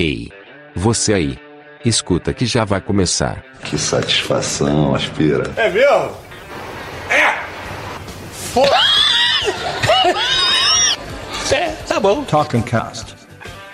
Ei, você aí. Escuta que já vai começar. Que satisfação, aspira. É mesmo? É! Foda! é, tá bom. Talking Cast.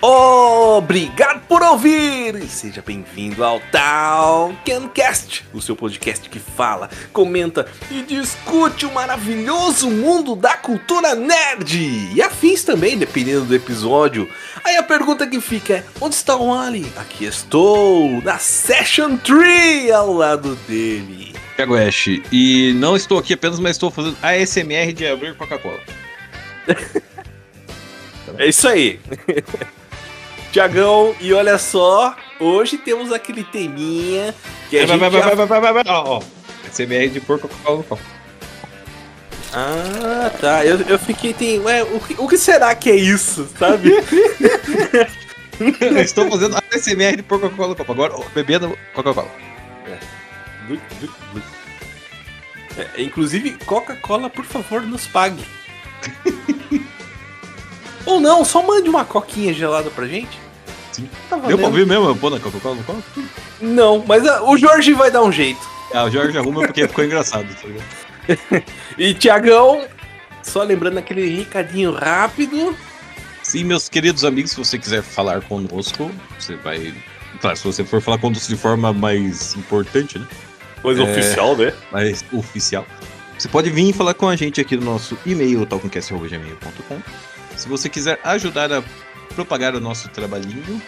Obrigado por ouvir! E seja bem-vindo ao Talkencast, o seu podcast que fala, comenta e discute o maravilhoso mundo da cultura nerd! E afins também, dependendo do episódio. Aí a pergunta que fica é: onde está o Ali? Aqui estou, na Session Tree, ao lado dele. Thiago Ash, e não estou aqui apenas, mas estou fazendo ASMR de abrir Coca-Cola. É isso aí. Tiagão, e olha só, hoje temos aquele teminha que a Vai, gente vai, vai, vai, vai, vai, vai, vai, ó, ó. ASMR de porco Coca-Cola. Ah, tá. Eu, eu fiquei, tem... Ué, o que, o que será que é isso, sabe? Eu estou fazendo ASMR de porco Coca-Cola. Agora, ó, bebendo Coca-Cola. Bluc, bluc, bluc. É, inclusive, Coca-Cola, por favor, nos pague. Ou não, só mande uma coquinha gelada pra gente. Sim. Tá Deu pra ouvir mesmo? eu Pô na Coca-Cola? no copo? Não, mas ah, o Jorge vai dar um jeito. Ah, o Jorge arruma porque ficou engraçado, tá ligado? E Tiagão, só lembrando aquele recadinho rápido. Sim, meus queridos amigos, se você quiser falar conosco, você vai. Claro, se você for falar conosco de forma mais importante, né? Coisa É. oficial, né? mais oficial. Você pode vir e falar com a gente aqui no nosso e-mail, talconcast.gmail.com. Se você quiser ajudar a propagar o nosso trabalhinho,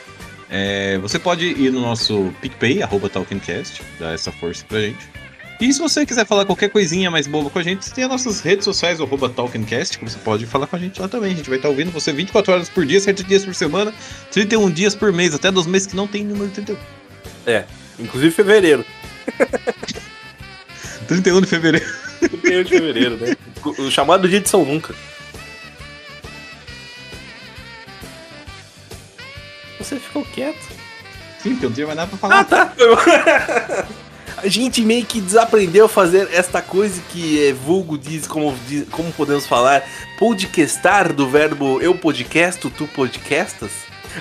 é, você pode ir no nosso PicPay, arroba Talkincast, dar essa força pra gente. E se você quiser falar qualquer coisinha mais boba com a gente, tem as nossas redes sociais, arroba Talkincast, que você pode falar com a gente lá também. A gente vai estar ouvindo você 24 horas por dia, 7 dias por semana, 31 dias por mês, até dos meses que não tem número 31. É, inclusive fevereiro. 31 de fevereiro. 31 de fevereiro, né? O o chamado dia de São Nunca. Você ficou quieto. Sim, porque eu não tinha mais nada pra falar. Ah, tá. A gente meio que desaprendeu a fazer esta coisa que é vulgo diz, como, diz- como podemos falar, podcastar do verbo eu podcasto, tu podcastas.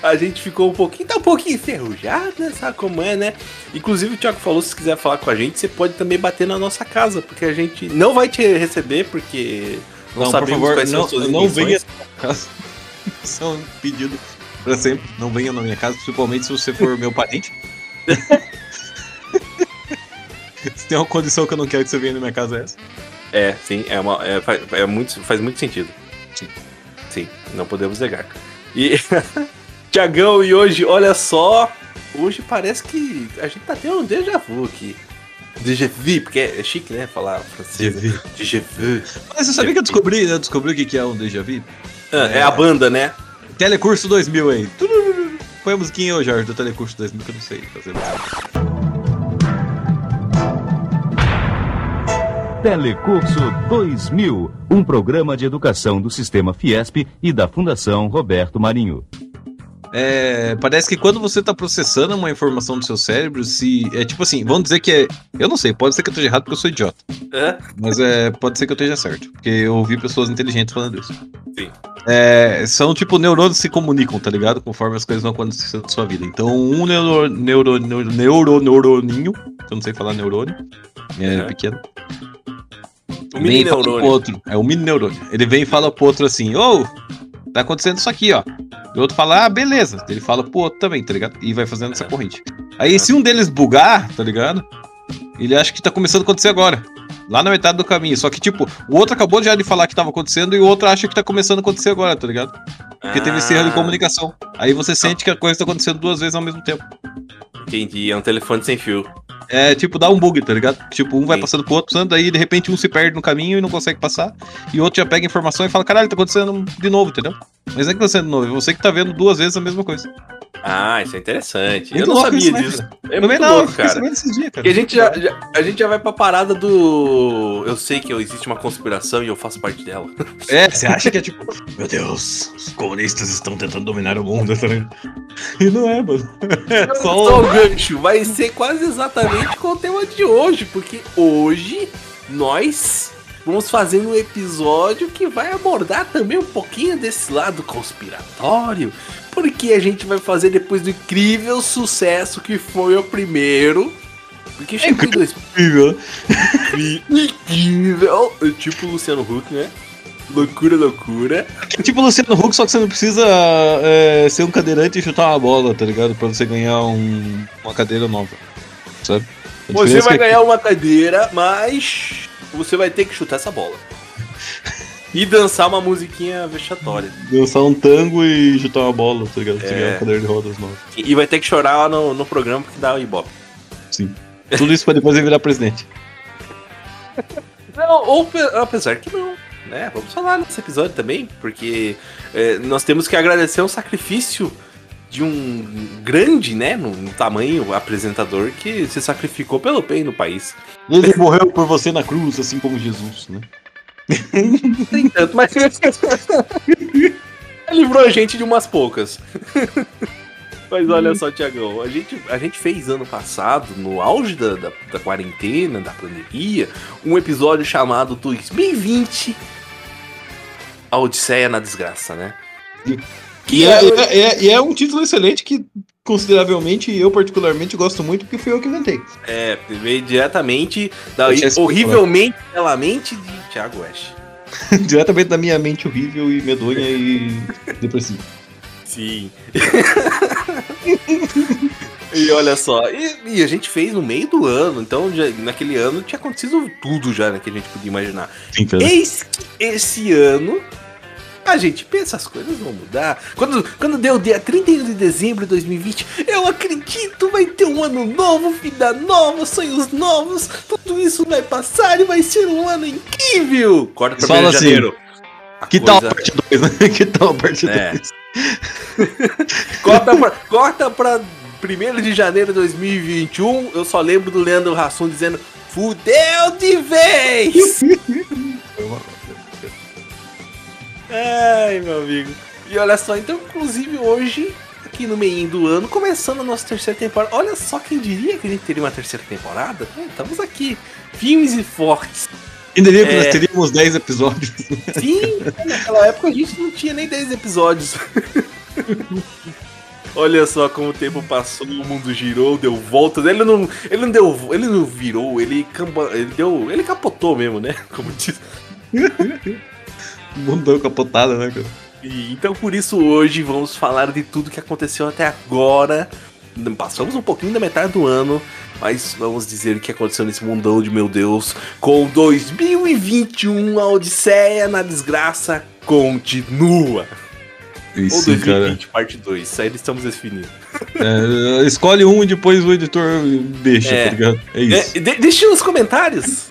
A gente ficou um pouquinho, tá um pouquinho enferrujado, né? Sabe como é, né? Inclusive o Thiago falou, se quiser falar com a gente, você pode também bater na nossa casa, porque a gente não vai te receber, porque não, Não, por sabemos favor, quais são não, as suas não venha na minha é pra sempre. Não venha na minha casa, principalmente se você for meu parente. se tem uma condição que eu não quero que você venha na minha casa, é essa. É, sim, é uma, é, faz, é muito, faz muito sentido. Sim. Sim, não podemos negar. E, Tiagão, e hoje, olha só, hoje parece que a gente tá tendo um déjà vu aqui. Déjà vu, porque é chique, né, falar francês. Déjà vu. Mas você sabia que eu descobri, eu descobri o que é um déjà vu? Ah, é a banda, né? Telecurso 2000 aí. Põe a musiquinha ô, Jorge, do Telecurso 2000 que eu não sei fazer. Telecurso 2000, um programa de educação do Sistema Fiesp e da Fundação Roberto Marinho. É, parece que quando você tá processando uma informação do seu cérebro, se. É tipo assim, vamos dizer que é. Eu não sei, pode ser que eu esteja errado porque eu sou idiota. Hã? Mas é, pode ser que eu esteja certo. Porque eu ouvi pessoas inteligentes falando isso. Sim. É, são tipo neurônios que se comunicam, tá ligado? Conforme as coisas vão acontecendo na sua vida. Então, um neuro, neuro, neuro, neuro, neuroninho, eu não sei falar neurônio, é Uhum. pequeno. O vem mini neurônio. outro. É o mini neurônio. Ele vem e fala pro outro assim: Ô, tá acontecendo isso aqui, ó. E o outro fala: Ah, beleza. Ele fala pro outro também, tá ligado? E vai fazendo essa corrente. Aí, se um deles bugar, tá ligado? Ele acha que tá começando a acontecer agora. Lá na metade do caminho. Só que, tipo, o outro acabou já de falar que tava acontecendo e o outro acha que tá começando a acontecer agora, tá ligado? Porque teve esse erro de Ah, comunicação. Aí você sente que a coisa tá acontecendo duas vezes ao mesmo tempo. Entendi, é um telefone sem fio. É tipo, dá um bug, tá ligado? Tipo, um vai Sim. passando pro outro, passando, daí de repente um se perde no caminho e não consegue passar. E o outro já pega a informação e fala, caralho, tá acontecendo de novo, entendeu? Mas não é que tá acontecendo de novo, é você que tá vendo duas vezes a mesma coisa. Ah, isso é interessante. Muito Eu não sabia isso, né, disso. cara? É Também muito não, louco, cara. dias, cara. Porque a gente já, já- a gente já vai pra parada do. Eu sei que existe uma conspiração e eu faço parte dela. É, você acha que é tipo, meu Deus, os comunistas estão tentando dominar o mundo, tá? E não é, mano. É Só gancho vai ser quase exatamente com o tema de hoje, porque hoje nós vamos fazer um episódio que vai abordar também um pouquinho desse lado conspiratório, Porque a gente vai fazer depois do incrível sucesso que foi o primeiro. Porque chegou em dois... Incrível. incrível. Tipo o Luciano Huck, né? Loucura, loucura. É tipo Luciano Huck, só que você não precisa é, ser um cadeirante e chutar uma bola, tá ligado? Pra você ganhar um- uma cadeira nova. Sabe? Você diferença vai é que- ganhar uma cadeira, mas você vai ter que chutar essa bola. E dançar uma musiquinha vexatória. Dançar um tango e chutar uma bola, tá ligado? Você É. ganhar uma cadeira de rodas nova. E vai ter que chorar lá no, no programa porque dá o ibope. Sim. Tudo isso pra depois ele virar presidente. Não, ou pe- apesar que não. Né? Vamos falar nesse episódio também, porque é, nós temos que agradecer o sacrifício de um grande, né, no, no tamanho, apresentador que se sacrificou pelo bem no país. Ele morreu por você na cruz, assim como Jesus, né? Nem tanto, mas. Livrou a gente de umas poucas. mas olha só, Tiagão, a gente, a gente fez ano passado, no auge da, da, da quarentena, da pandemia, um episódio chamado 2020 A Odisseia na Desgraça, né? E é, é, é- é- um título excelente que, consideravelmente, eu particularmente gosto muito porque fui eu que inventei. é, veio diretamente da horrivelmente pela mente de Thiago West. Diretamente da minha mente horrível e medonha e depressiva. Sim. e olha só, e, e a gente fez no meio do ano, então já- naquele ano tinha acontecido tudo já né, que a gente podia imaginar. Sim, cara. Eis que esse ano a gente pensa, as coisas vão mudar. Quando, quando deu o dia 31 de dezembro de 2020, eu acredito, vai ter um ano novo, vida nova, sonhos novos, tudo isso vai passar e vai ser um ano incrível. Corta pra Fala 1 de assim, janeiro. A Que tal a coisa- parte 2, né? Que tal a parte 2? É. Corta pra, corta pra 1 de janeiro de 2021. Eu só lembro do Leandro Hassum dizendo: Fudeu de vez! Ai, meu amigo. E olha só, então, inclusive hoje, aqui no meio do ano, começando a nossa terceira temporada. Olha só quem diria que a gente teria uma terceira temporada? É, estamos aqui, firmes e fortes. Quem diria que É. nós teríamos 10 episódios? Sim, naquela época a gente não tinha nem 10 episódios. Olha só como o tempo passou, o mundo girou, deu voltas. Ele não, ele não deu, ele não virou, ele, camba, ele deu, ele capotou mesmo, né? Como diz. O mundo deu capotada, né, cara? E, então por isso hoje vamos falar de tudo que aconteceu até agora. Passamos um pouquinho da metade do ano, mas vamos dizer o que aconteceu nesse mundão de meu Deus. Com 2021, a Odisseia na Desgraça continua. Ou Isso, cara. 2020, parte 2. Isso aí estamos definindo. É, escolhe um e depois o editor deixa, É. tá ligado? É isso. É, de- deixa nos comentários.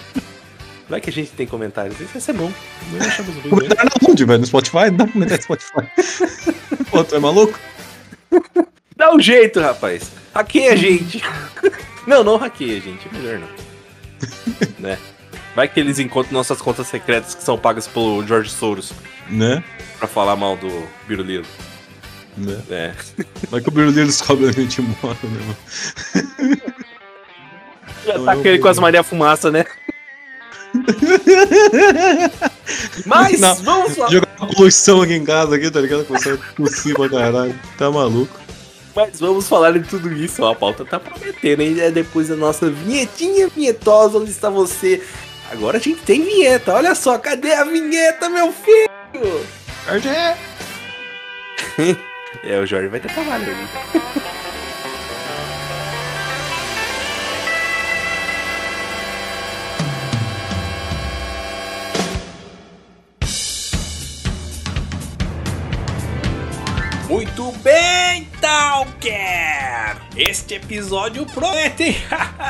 Vai que a gente tem comentários. Isso vai ser bom. Não achamos ruim, né? Comentário na onde, velho? No Spotify? Não dá comentar no Spotify. Pô, tu é maluco? Dá um jeito, rapaz. Hackeia a gente. Não, não hackeia a gente. É melhor não. né? Vai que eles encontram nossas contas secretas que são pagas pelo George Soros Né? pra falar mal do Biruliro. né? É. Vai que o Biruliro descobre onde a gente mora, né, mano? Já tá aquele com as Maria Fumaça, né? Mas Não. vamos lá. Jogar uma poluição aqui em casa, aqui, tá ligado? Começar a tossir pra caralho. Tá maluco? Mas vamos falar de tudo isso. ó, A pauta tá prometendo, hein? É depois da nossa vinhetinha vinhetosa. Onde está você? Agora a gente tem vinheta. Olha só, cadê a vinheta, meu filho? Jorge! é. É, o Jorge vai ter trabalho ali. Muito bem, Talker! Este episódio promete!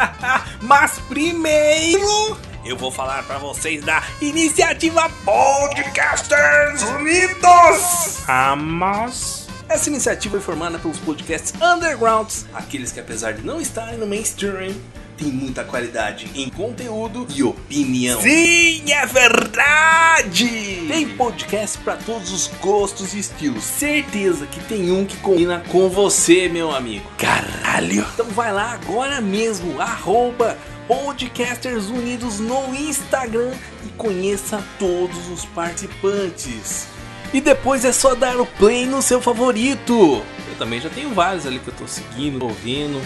Mas primeiro, eu vou falar pra vocês da iniciativa Podcasters Unidos! Amos! Essa iniciativa é formada pelos podcasts undergrounds, aqueles que apesar de não estarem no mainstream, tem muita qualidade em conteúdo e opinião. Sim, é verdade! Tem podcast pra todos os gostos e estilos. Certeza que tem um que combina com você, meu amigo. Caralho! Então vai lá agora mesmo, arroba Podcasters Unidos no Instagram e conheça todos os participantes. E depois é só dar o play no seu favorito. Eu também já tenho vários ali que eu tô seguindo, ouvindo.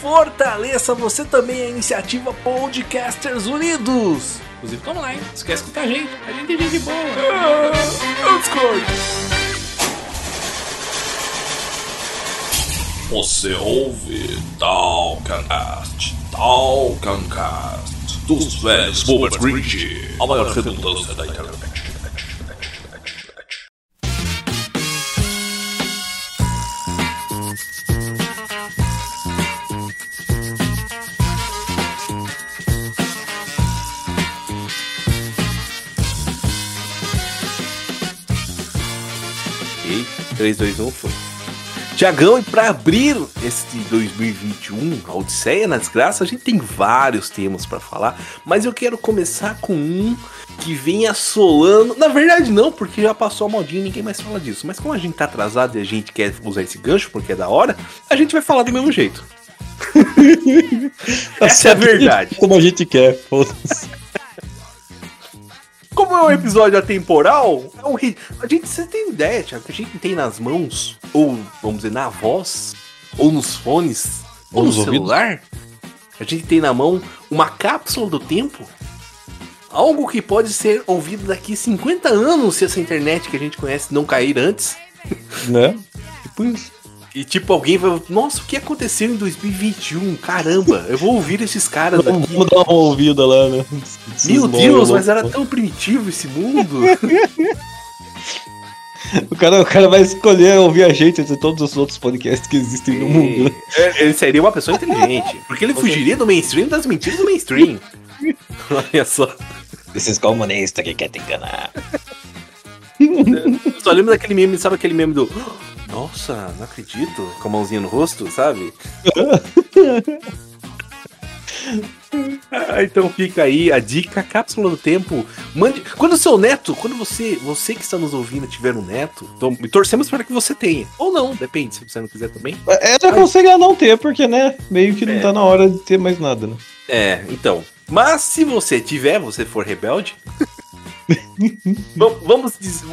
Fortaleça você também a iniciativa Podcasters Unidos. Inclusive, toma lá, hein? Esquece de escutar a gente. A gente é gente boa. Ah, Discord. Você ouve Talcast, Talcancast, dos velhos Boomer Cringe, a maior redundância da internet. Ok, 3, 2, 1, foi. Tiagão, e para abrir este 2021, a Odisseia nas Graças, a gente tem vários temas para falar, mas eu quero começar com um que vem assolando. Na verdade, não, porque já passou a modinha e ninguém mais fala disso. Mas como a gente tá atrasado e a gente quer usar esse gancho porque é da hora, a gente vai falar do mesmo jeito. Essa é a verdade. Como a gente quer, foda-se. Como é um episódio atemporal, é um ri- a gente você tem ideia, Thiago, que a gente tem nas mãos, ou vamos dizer, na voz, ou nos fones, ou, Ou no ouvidos. celular, a gente tem na mão uma cápsula do tempo. Algo que pode ser ouvido daqui 50 anos se essa internet que a gente conhece não cair antes. Né? Tipo isso. E tipo, alguém vai. Nossa, o que aconteceu em 2021? Caramba, eu vou ouvir esses caras Vamos daqui. vamos dar uma ouvida lá, né? Meu Deus, loucos. mas era tão primitivo esse mundo. O cara, o cara vai escolher ouvir a gente entre todos os outros podcasts que existem no mundo. né? É, Ele seria uma pessoa inteligente. Porque ele fugiria do mainstream das mentiras do mainstream. Olha só. Esses comunistas que querem te enganar. Eu só lembro daquele meme, sabe aquele meme do. Nossa, não acredito. Com a mãozinha no rosto, sabe? Ah, então fica aí a dica, cápsula do tempo. Mande. Quando o seu neto, quando você, você que está nos ouvindo tiver um neto, então, torcemos para que você tenha. Ou não, depende, se você não quiser também. É, eu aconselho a não ter, porque, né? Meio que não É. tá na hora de ter mais nada, né? É, então. Mas se você tiver, você for rebelde. vam- vamos dizer.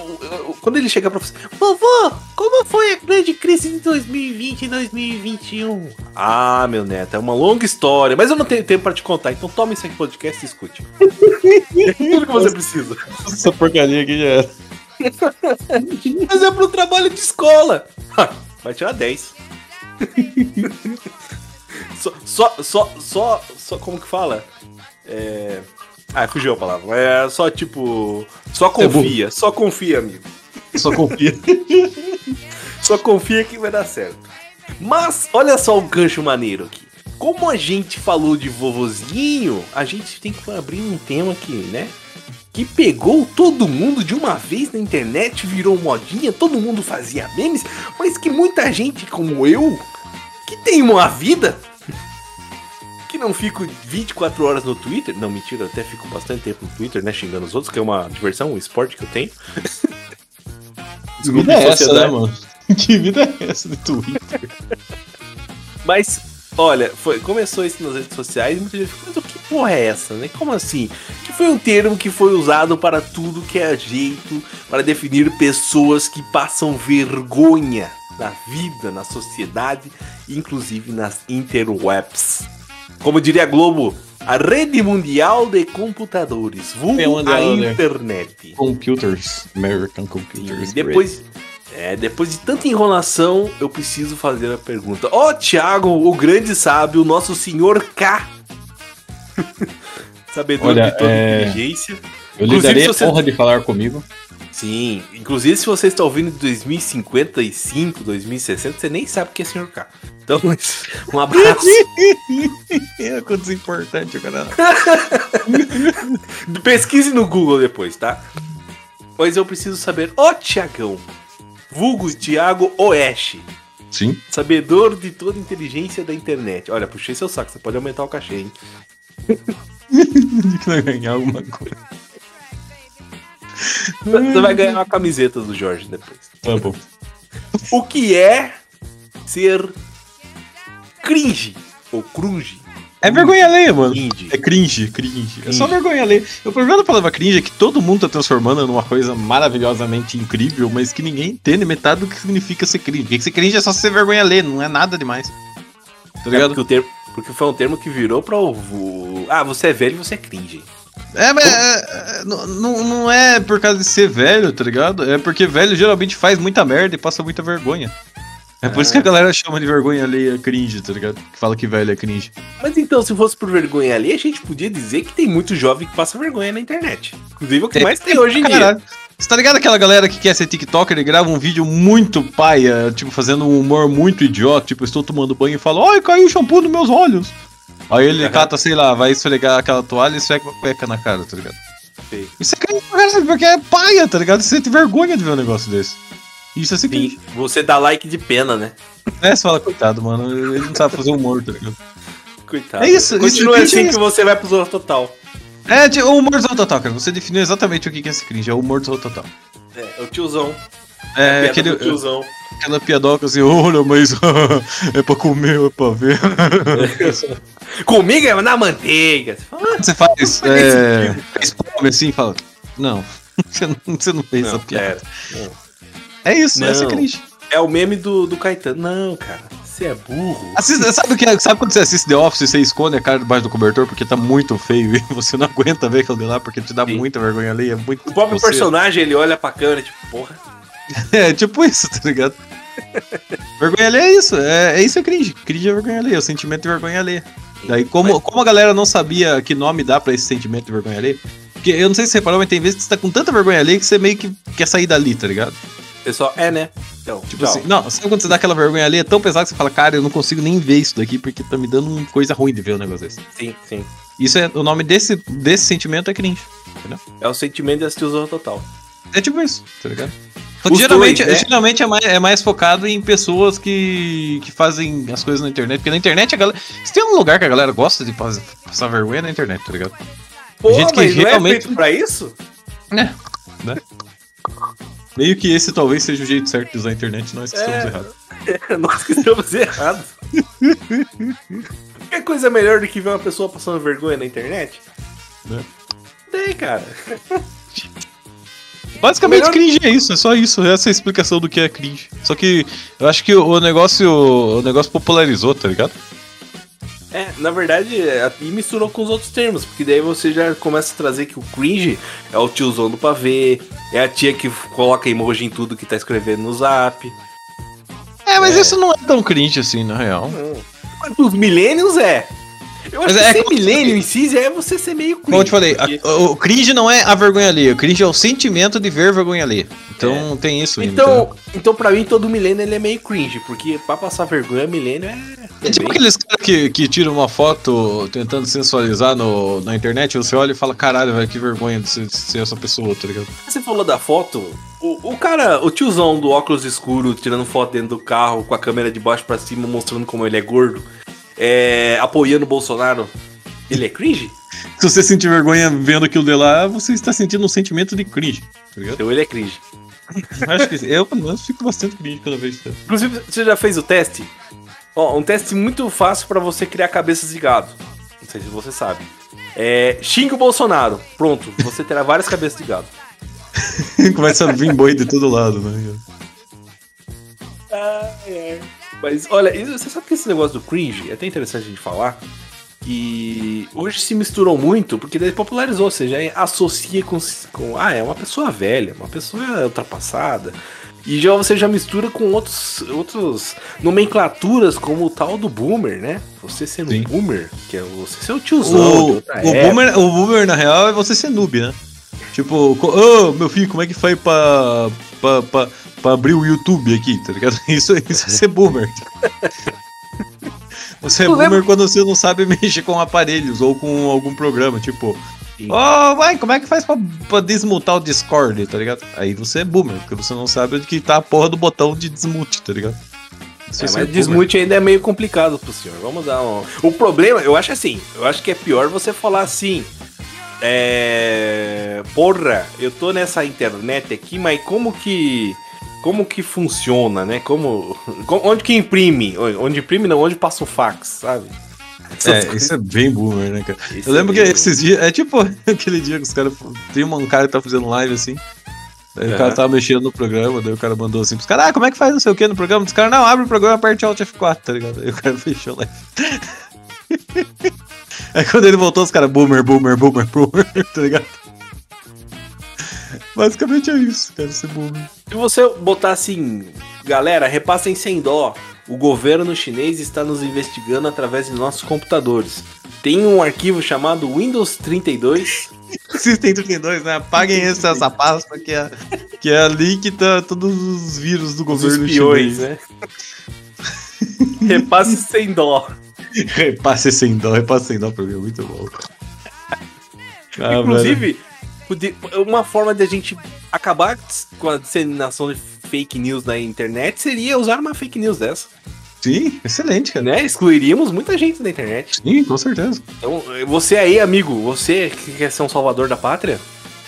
Quando ele chegar pra você. Vovô, como foi a grande crise de 2020 e 2021? Ah, meu neto, é uma longa história. Mas eu não tenho tempo pra te contar. Então toma isso aqui podcast e escute. É tudo que você precisa. Essa porcaria aqui já era. Mas é pro trabalho de escola. Vai tirar 10. só, só, só, só, só, como que fala? É... Ah, fugiu a palavra. É só tipo. Só confia, só confia, amigo. Só confia. Só confia que vai dar certo. Mas, olha só o gancho maneiro aqui. Como a gente falou de vovozinho, a gente tem que abrir um tema aqui, né? Que pegou todo mundo de uma vez na internet, virou modinha, todo mundo fazia memes, mas que muita gente como eu, que tem uma vida, que não fico 24 horas no Twitter, não, mentira, eu até fico bastante tempo no Twitter, né, xingando os outros, que é uma diversão, um esporte que eu tenho. Que vida é essa, né, mano? Que vida é essa de Twitter? Mas, olha, foi, começou isso nas redes sociais e muita gente ficou, mas o que porra é essa, né? Como assim? Que foi um termo que foi usado para tudo que é jeito, para definir pessoas que passam vergonha na vida, na sociedade, inclusive nas interwebs. Como diria a Globo, a rede mundial de computadores, vulgo a né? internet. Computers. American E Computers. depois, é, depois de tanta enrolação, eu preciso fazer a pergunta. Ó, Thiago, o grande sábio, nosso senhor K. Sabedor Olha, de toda é, inteligência. Eu lhe Inclusive, darei se a você- honra de falar comigo. Sim, inclusive se você está ouvindo em 2055, 2060, você nem sabe o que é senhor K. Então, um abraço. É coisa importante, cara. Pesquise no Google depois, tá? Pois eu preciso saber, ó, Tiagão, vulgo Thiago Oeste. Sim. Sabedor de toda a inteligência da internet. Olha, puxei seu saco, você pode aumentar o cachê, hein? que vai ganhar alguma coisa. Você vai ganhar uma camiseta do Jorge depois. Tá bom. O que é ser cringe ou crunge? É vergonha alheia, mano. Cringe. É cringe, cringe. É só Cringe. vergonha alheia. O problema da palavra cringe é que todo mundo tá transformando numa coisa maravilhosamente incrível, mas que ninguém entende metade do que significa ser cringe. Porque ser cringe é só ser vergonha alheia, não é nada demais. Tá É ligado? porque, o termo, porque foi um termo que virou pra o. o- Ah, você é velho e você é cringe. É, mas é, é, não, não é por causa de ser velho, tá ligado? É porque velho geralmente faz muita merda e passa muita vergonha. É por isso que a galera chama de vergonha alheia cringe, tá ligado? Que fala que velho é cringe. Mas então, se fosse por vergonha ali, a gente podia dizer que tem muito jovem que passa vergonha na internet. Inclusive é o que mais tem hoje em dia. Caralho. Você tá ligado aquela galera que quer ser TikToker e grava um vídeo muito paia, tipo, fazendo um humor muito idiota, tipo, estou tomando banho e fala, ai, caiu shampoo nos meus olhos. Aí ele Aham. cata, sei lá, vai esfregar aquela toalha e esfrega uma cueca na cara, tá ligado? Sei. Isso é porque é paia, tá ligado? Você sente vergonha de ver um negócio desse. Isso é ser cringe. Sim, você dá like de pena, né? É, você fala, coitado, mano, ele não sabe fazer humor, tá ligado? Coitado. É isso, Continua isso, assim é que você vai pro Zorro Total. É, o humor do total, cara. Você definiu exatamente o que é esse cringe, é o humor do total. É, é o tiozão. É, Piada aquele, tiozão. aquela piadoca assim, olha, mas é pra comer, é pra ver. Comigo é na manteiga. Você fala, Você faz, Faz é, faz palme assim e fala, não, você não, você não fez Não, essa piada. É isso, Não. essa é cringe. É o meme do, do Caetano. Não, cara, você é burro. Assista- sabe, o que é? sabe quando você assiste The Office e você esconde a cara debaixo do cobertor porque tá muito feio e você não aguenta ver aquilo de lá porque te dá Sim. muita vergonha ali, é muito O próprio você. personagem, ele olha pra câmera, tipo, porra. É, tipo isso, tá ligado? vergonha alheia é isso, é, é isso é cringe. Cringe é vergonha alheia, é o sentimento de vergonha alheia. Daí, como, como a galera não sabia que nome dá pra esse sentimento de vergonha alheia, porque eu não sei se você reparou, mas tem vezes que você tá com tanta vergonha alheia que você meio que quer sair dali, tá ligado? Pessoal, é, né? Então, Tipo tchau. assim, não, sabe quando você dá aquela vergonha alheia tão pesada que você fala, cara, eu não consigo nem ver isso daqui porque tá me dando uma coisa ruim de ver um negócio desse. Sim, sim. Isso é, o nome desse, desse sentimento é cringe. É o sentimento de assistir o Zorro Total. É tipo isso, tá ligado? Que geralmente, dois, né? geralmente é, mais, é mais focado em pessoas que, que fazem as coisas na internet. Porque na internet a galera. Se tem um lugar que a galera gosta de pas- passar vergonha é na internet, tá ligado? Pô, Gente que é realmente- feito pra isso? Né? né? Meio que esse talvez seja o jeito certo de usar a internet, nós que estamos É. errados. Nós que estamos errados. Qualquer coisa melhor do que ver uma pessoa passando vergonha na internet? Né? Tem, cara. Basicamente, Melhor- cringe é isso, é só isso, essa é a explicação do que é cringe. Só que eu acho que o negócio, o negócio popularizou, tá ligado? É, na verdade, é, e misturou com os outros termos, porque daí você já começa a trazer que o cringe é o tiozão do pavê, é a tia que coloca emoji em tudo que tá escrevendo no zap. É, mas É. isso não é tão cringe assim, na real. Não. Mas os millennials é. Eu acho Mas que é ser millennial em si é você ser meio cringe. Como eu te falei, porque- a- o cringe não é a vergonha alheia, o cringe é o sentimento de ver vergonha alheia. Então tem isso ainda. Então, então, pra mim, todo milênio ele é meio cringe, porque pra passar vergonha, milênio é. É tipo aqueles caras que, que tiram uma foto tentando sensualizar no, na internet, você olha e fala, caralho, velho, que vergonha de ser, de ser essa pessoa, tá ligado? Você falou da foto, o, o cara, o tiozão do óculos escuro, tirando foto dentro do carro, com a câmera de baixo pra cima, mostrando como ele é gordo, é, apoiando o Bolsonaro, ele é cringe? Se você sentir vergonha vendo aquilo de lá, você está sentindo um sentimento de cringe, tá ligado? Então ele é cringe. Acho que eu, menos, fico bastante cringe cada vez Inclusive, você já fez o teste? Ó, um teste muito fácil pra você criar cabeças de gado. Não sei se você sabe. É, xingue o Bolsonaro. Pronto, você terá várias cabeças de gado. Começa a vir boi de todo lado, né? Mas olha, você sabe que esse negócio do cringe é até interessante a gente falar. Que hoje se misturou muito, porque daí popularizou, você já associa com, com. Ah, é uma pessoa velha, uma pessoa ultrapassada. E já você já mistura com outros, outros nomenclaturas, como o tal do boomer, né? Você sendo Sim. boomer, que é você ser o tiozão. O, o, boomer, o boomer, na real, é você ser noob, né? Tipo, ô meu filho, como é que faz pra, pra, pra, pra abrir o YouTube aqui, tá ligado? Isso, isso é ser boomer. Você é Tu boomer lembra- quando você não sabe mexer com aparelhos ou com algum programa, tipo, Sim. ô, vai, como é que faz pra, pra desmutar o Discord, tá ligado? Aí você é boomer, porque você não sabe onde que tá a porra do botão de desmute, tá ligado? Isso É, mas boomer. desmute ainda é meio complicado pro senhor. Vamos dar um. O problema, eu acho assim, eu acho que é pior você falar assim. É. Porra, eu tô nessa internet aqui, mas como que. Como que funciona, né? Como. Onde que imprime? Onde imprime não, onde passa o fax, sabe? Essas É, coisas. isso é bem boomer, né, cara? Isso Eu lembro é que esses dias. É tipo aquele dia que os caras. Tem um cara que tá fazendo live assim. Daí o cara tava mexendo no programa, daí o cara mandou assim pros caras, ah, como é que faz não sei o que no programa? Os caras, não, abre o programa, aperte Alt F4, tá ligado? Aí o cara fechou lá. Aí quando ele voltou, os caras, boomer, boomer, boomer, boomer, tá ligado? Basicamente é isso, cara, ser boomer. Se você botar assim, galera, repassem sem dó. O governo chinês está nos investigando através de nossos computadores. Tem um arquivo chamado Windows 32. System 32, né? Apaguem essa, essa pasta que é, que é ali que tá todos os vírus do Os governo espiões, chinês. né? Repasse sem dó. Repasse sem dó, repasse sem dó pra mim, é muito bom. Ah. Inclusive, uma forma de a gente acabar com a disseminação de fake news na internet seria usar uma fake news dessa. Sim, excelente, cara. Né? Excluiríamos muita gente da internet. Sim, com certeza. Então, você aí, amigo, você que quer ser um salvador da pátria,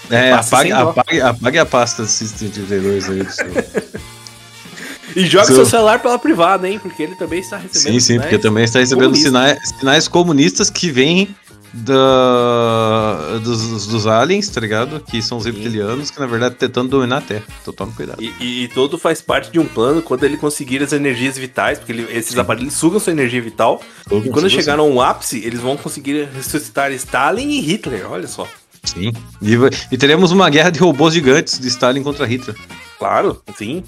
É, apague, apague, apague a pasta System 32 aí. do seu- e joga Seu- seu celular pela privada, hein? Porque ele também está recebendo. sim, sim, porque também está recebendo comunista. sinais, sinais comunistas que vêm da, dos, dos aliens, tá ligado? Que são os reptilianos, que na verdade tentando dominar a Terra. Então tome cuidado. E, e, e todo faz parte de um plano quando ele conseguir as energias vitais, porque ele- esses aparelhos sugam sua energia vital. E quando chegar no ápice, eles vão conseguir ressuscitar Stalin e Hitler, olha só. Sim. E, e teremos uma guerra de robôs gigantes de Stalin contra Hitler. Claro, sim.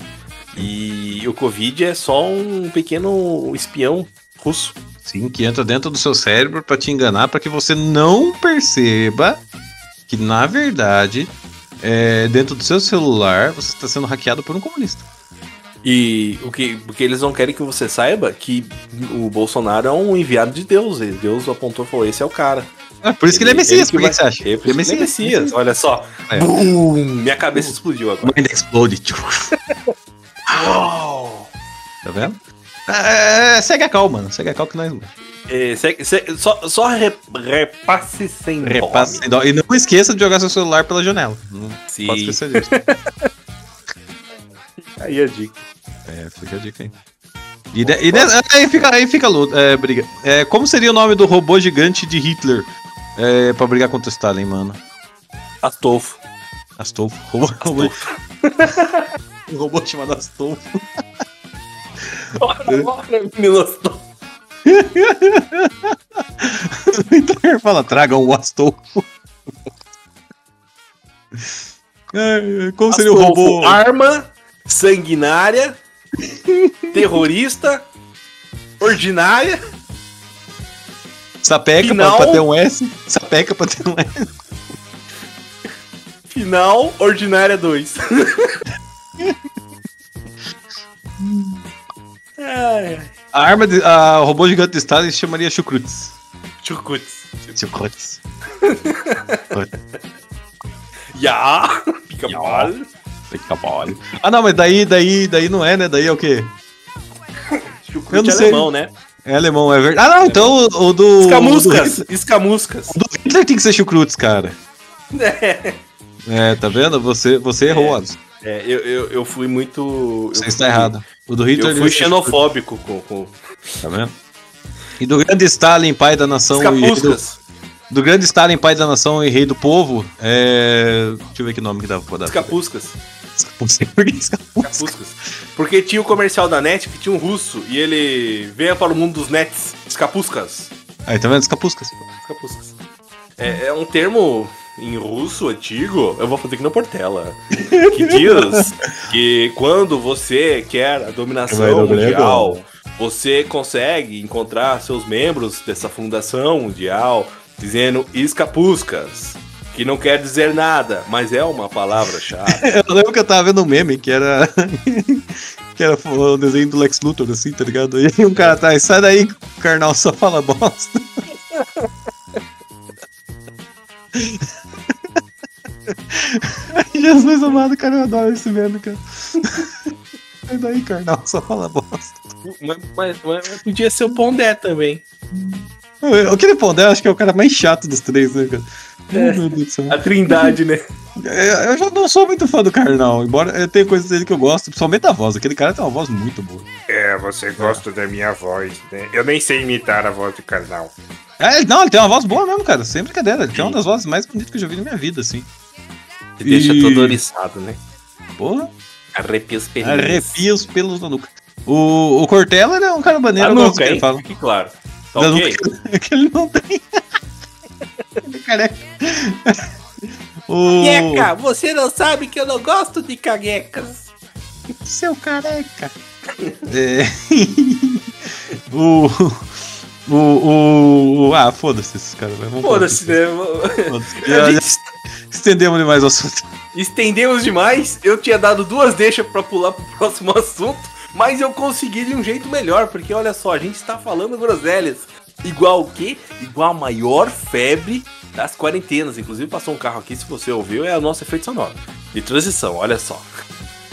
E o Covid é só um pequeno espião russo. Sim, que entra dentro do seu cérebro pra te enganar, pra que você não perceba que, na verdade, é, dentro do seu celular você está sendo hackeado por um comunista. E o que, porque eles não querem que você saiba que o Bolsonaro é um enviado de Deus. e Deus apontou e falou: esse é o cara. É por isso que ele é Messias, por que vai- você acha? É, por ele é Messias. Olha só. É. Bum! Minha cabeça explodiu agora. Mind explode. Uau! Tá vendo? É, segue a cal, mano. Segue a cal que nós. É, segue- segue- só só re- repasse sem dó, Repasse sem amigo. dó. E não esqueça de jogar seu celular pela janela. Não Sim. pode esquecer disso. Aí a dica. É, fica a dica aí. E, de- e de- aí fica, aí fica a luta, é, briga. É, como seria o nome do robô gigante de Hitler é, pra brigar contra o Stalin, mano? Astolfo. Astolfo. Robô, robô, um robô chamado Astolfo. então ele fala, traga um Astolfo. É, como seria o robô? Arma, sanguinária, terrorista, ordinária. Sapeca Final. pra, pra ter um S. Sapeca pra ter um S. Final, ordinária 2. A arma de, a, o robô gigante de Stalin se chamaria Chukrutz. Chucuts. Chukrutz. Ya! Pica Ya. mal. Pica-mole. Ah, não, mas daí, daí, daí não é, né? Daí é o quê? Chucrute é alemão, né? É alemão, é verdade. Ah, não, então o, o do. Escamuscas. O do, Escamuscas. o do Hitler tem que ser Chukrutz, cara. É, É, tá vendo? Você, você errou, Alisson. é, eu, eu, eu fui muito. Você eu está fui- errado. O do Hitler Eu fui ser xenofóbico com, com Tá vendo? E do grande Stalin, pai da nação e rei do, escapuscas. do grande Stalin, pai da nação e rei do povo, é. Deixa eu ver que nome que dava pra dar. Escapuscas. Escapusca. Por que escapusca? Escapuscas. Porque tinha o comercial da NET que tinha um russo e ele venha para o mundo dos nets. Escapuscas. Aí, tá vendo? Escapuscas. Escapuscas. É, é um termo em russo antigo, eu vou fazer aqui na Portela, que diz que quando você quer a dominação mundial, você consegue encontrar seus membros dessa fundação mundial dizendo escapuscas, que não quer dizer nada, mas é uma palavra-chave. Eu lembro que eu tava vendo um meme que era. que era o desenho do Lex Luthor, assim, tá ligado? E aí um cara atrás, sai daí, carnal, só fala bosta. Jesus amado, cara, eu adoro esse meme, cara. Sai daí, carnal, só fala bosta. mas, mas- mas podia ser o Pondé também. Aquele Pondé, eu acho que é o cara mais chato dos três, né, cara? É. Do. A trindade, né? É, Eu já não sou muito fã do Karnal, embora eu tenha coisas dele que eu gosto, principalmente da voz. Aquele cara tem uma voz muito boa. É, você gosta da minha voz, né? Eu nem sei imitar a voz de carnal. É, não, ele tem uma voz boa mesmo, cara. Sem brincadeira. Ele tem uma das vozes mais bonitas que eu já vi na minha vida, assim. Deixa todo oriçado, né? Porra. Arrepia os pelinhos. Arrepia os pelos da nuca. O, o Cortella, ele é um cara maneiro, A eu gosto do nuca, hein? fala. Fique claro. Tá Da ok? nuca, que ele não tem. ele é careca. O... Cagueca, você não sabe que eu não gosto de caguecas. Seu careca. É... o... O, o, o- Ah, foda-se esses caras. né? Foda-se, né? Foda-se. A Já, já gente estendemos demais o assunto. estendemos demais. Eu tinha dado duas deixas pra pular pro próximo assunto, mas eu consegui de um jeito melhor, porque olha só, a gente está falando groselhas. Igual o quê? Igual a maior febre das quarentenas. Inclusive passou um carro aqui, se você ouviu, é o nosso efeito sonoro. De transição, olha só.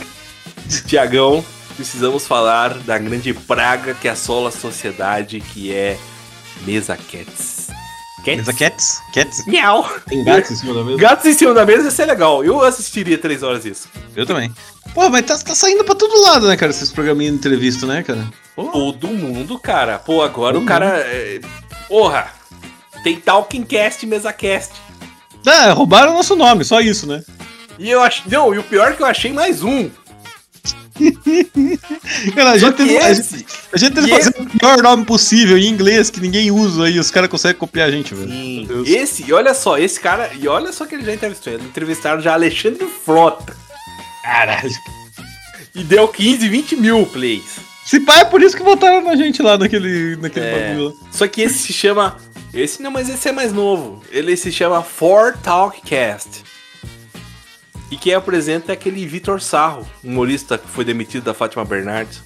Tiagão, precisamos falar da grande praga que assola a sociedade, que é Mesa Cats. Cats? Mesa Cats? Cats? Miau! Tem gatos em cima da mesa? Gatos em cima da mesa ia ser legal. Eu assistiria três horas isso. Eu também. Pô, mas tá, tá saindo pra todo lado, né, cara, esses programinhos de entrevista, né, cara? Pô, Todo mundo, cara. Pô, agora Todo o cara. é, Porra! Tem Talking Cast e Mesa Cast. Ah, roubaram o nosso nome, só isso, né? E eu acho. Não, e o pior é que eu achei mais um. Cara, a gente teve, a gente, gente fazer o pior nome possível em inglês que ninguém usa aí, os caras conseguem copiar a gente, velho. Esse, e olha só, esse cara. E olha só que ele já entrevistou. Eles entrevistaram já Alexandre Frota. Caralho. E deu 15, 20 mil plays. Se pá, é por isso que votaram na gente lá naquele, naquele É. bagulho lá. Só que esse se chama. Esse não, mas esse é mais novo. Ele se chama For Talkcast. E quem apresenta é aquele Vitor Sarro, humorista que foi demitido da Fátima Bernardes.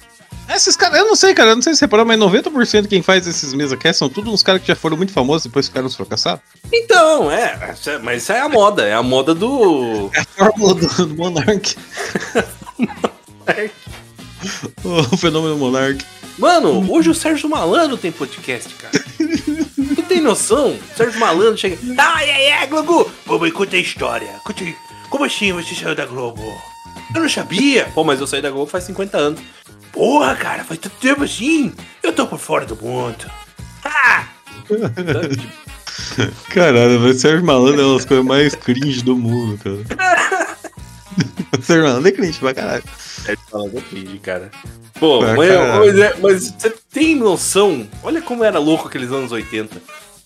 Esses caras, eu não sei, cara, eu não sei se você reparou, mas 90% de quem faz esses mesa cast são todos uns caras que já foram muito famosos e depois ficaram fracassados. Então, é, é- mas isso é a moda, é a moda do. É a fórmula do, do Monark. o fenômeno Monark. Mano, hoje o Sérgio Malandro tem podcast, cara. Tu tem noção? Sérgio Malandro chega. Ai, ai, ai, Globo! Globo, conta a história. Conta. Como assim você saiu da Globo? Eu não sabia. Pô, mas eu saí da Globo faz 50 anos. Porra, cara, faz tanto tempo assim. Eu tô por fora do mundo. Ah! Caralho, mas Sérgio Malandro é uma das coisas mais cringe do mundo, cara. Sérgio Malandro é cringe pra caralho. Sérgio Malandro é cringe, cara. Pô, mas, é- mas você tem noção? Olha como era louco aqueles anos 80.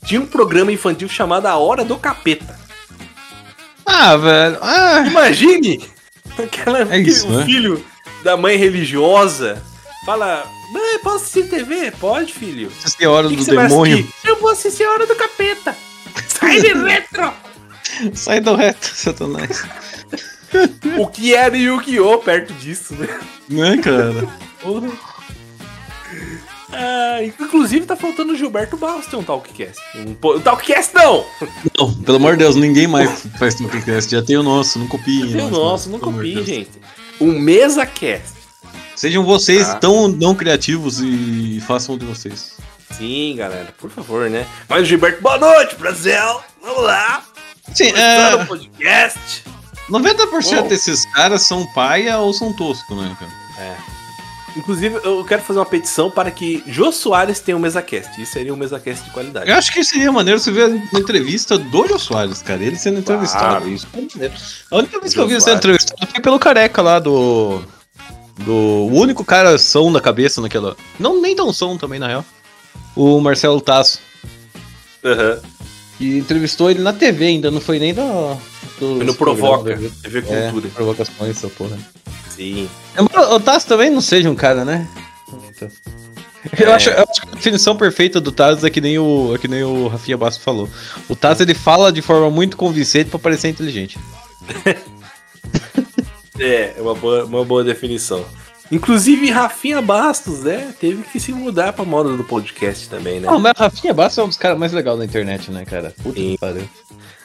Tinha um programa infantil chamado A Hora do Capeta. Ah, velho. Ah, Imagine aquela, É isso, o né? filho da mãe religiosa fala: Mãe, posso assistir TV? Pode, filho. assistir a hora que, do que demônio. Eu vou assistir a hora do capeta. Sai de retro! Sai do reto, Satanás. o que era Yu-Gi-Oh! perto disso, né? Né, cara? Porra. Ah, inclusive tá faltando o Gilberto Barros ter um Talkcast. Um, um Talkcast não! Não, pelo amor de Deus, ninguém mais faz podcast. Já tem o nosso, não copiem. Tem o nosso, não copie, Deus. gente. Um MesaCast. Sejam vocês Ah. tão não criativos e façam o de vocês. Sim, galera, por favor, né? Mas o Gilberto, boa noite, Brasil! Vamos lá! Sim, Começando é, o podcast. 90% Bom. desses caras são paia ou são tosco, né, cara? É. Inclusive, eu quero fazer uma petição para que Jô Soares tenha um MesaCast. Isso seria um MesaCast de qualidade. Eu acho que seria maneiro você ver a entrevista do Jô Soares, cara. Ele sendo entrevistado. Claro. Isso é maneiro. A única vez que eu vi sendo entrevistado foi pelo careca lá do. Do. O único cara som da cabeça naquela. Não, nem tão som também, na real. O Marcelo Tasso. Aham. Que entrevistou ele na TV ainda, não foi nem da. do- Foi no Provoca, da- TV É, Cultura. provocações, essa porra. Sim. Embora o Tasso também não seja um cara, né? Eu, É. acho, eu acho que a definição perfeita do Taz é que nem o, é que nem o Rafinha Basso falou. O Taz ele fala de forma muito convincente pra parecer inteligente. É, é uma boa, uma boa definição. Inclusive, Rafinha Bastos, né? Teve que se mudar pra moda do podcast também, né? Não, mas o Rafinha Basso é um dos caras mais legais da internet, né, cara? Puta Sim. que pariu.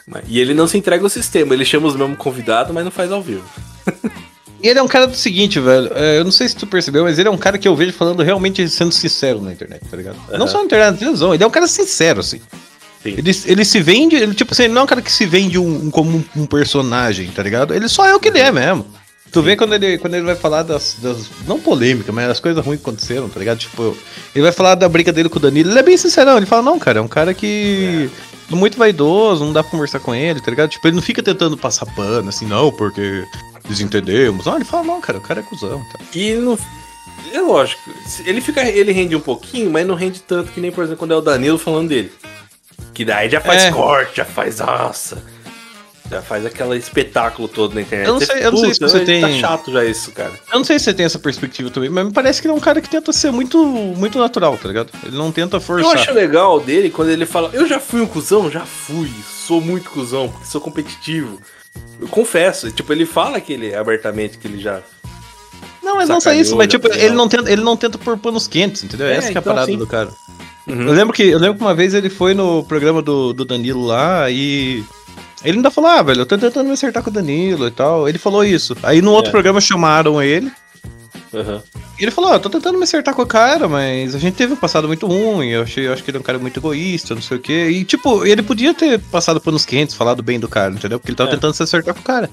Mas- E ele não se entrega ao sistema, ele chama os mesmos convidados, mas não faz ao vivo. Ele é um cara do seguinte, velho. é, eu não sei se tu percebeu, mas ele é um cara que eu vejo falando realmente sendo sincero na internet, tá ligado? Não Aham. só na internet, na televisão. Ele é um cara sincero, assim. Sim. Ele, ele se vende, ele, tipo assim, ele não é um cara que se vende um, um- como um, um personagem, tá ligado? Ele só é o que ele é mesmo. Tu vê quando ele, quando ele vai falar das, das. Não polêmica, mas as coisas ruins que aconteceram, tá ligado? Tipo, ele vai falar da briga dele com o Danilo. Ele é bem sincerão. Ele fala, não, cara, é um cara que. é Muito vaidoso, não dá pra conversar com ele, tá ligado? Tipo, ele não fica tentando passar pano, assim, não, porque desentendemos. Não, ele fala, não, cara, o cara é cuzão, tá? E não. É lógico, ele fica. Ele rende um pouquinho, mas não rende tanto que nem, por exemplo, quando é o Danilo falando dele. Que daí já faz É. corte, já faz. Nossa! Já faz aquele espetáculo todo na internet. Eu não sei- eu não sei se você tem- Tá chato já isso, cara. Eu não sei se você tem essa perspectiva também, mas me parece que ele é um cara que tenta ser muito, muito natural, tá ligado? Ele não tenta Eu forçar. acho legal dele quando ele fala, eu já fui um cuzão, já fui, sou muito cuzão, porque sou competitivo. Eu confesso, tipo, ele fala que ele abertamente que ele já. Não, mas não só isso, mas tipo, ele não, tenta, ele não tenta pôr panos quentes, entendeu? É, Essa que é a então, parada sim. do cara. Uhum. Eu lembro que eu lembro que uma vez ele foi no programa do, do Danilo lá e. Ele ainda falou, ah, velho, eu tô tentando me acertar com o Danilo e tal. Ele falou isso. Aí no outro É. programa chamaram ele. Uhum. E ele falou, ah, eu tô tentando me acertar com o cara, mas a gente teve um passado muito ruim. Eu, achei, eu acho que ele é um cara muito egoísta, não sei o quê. E, tipo, ele podia ter passado panos quentes, falado bem do cara, entendeu? Porque ele tava É. tentando se acertar com o cara.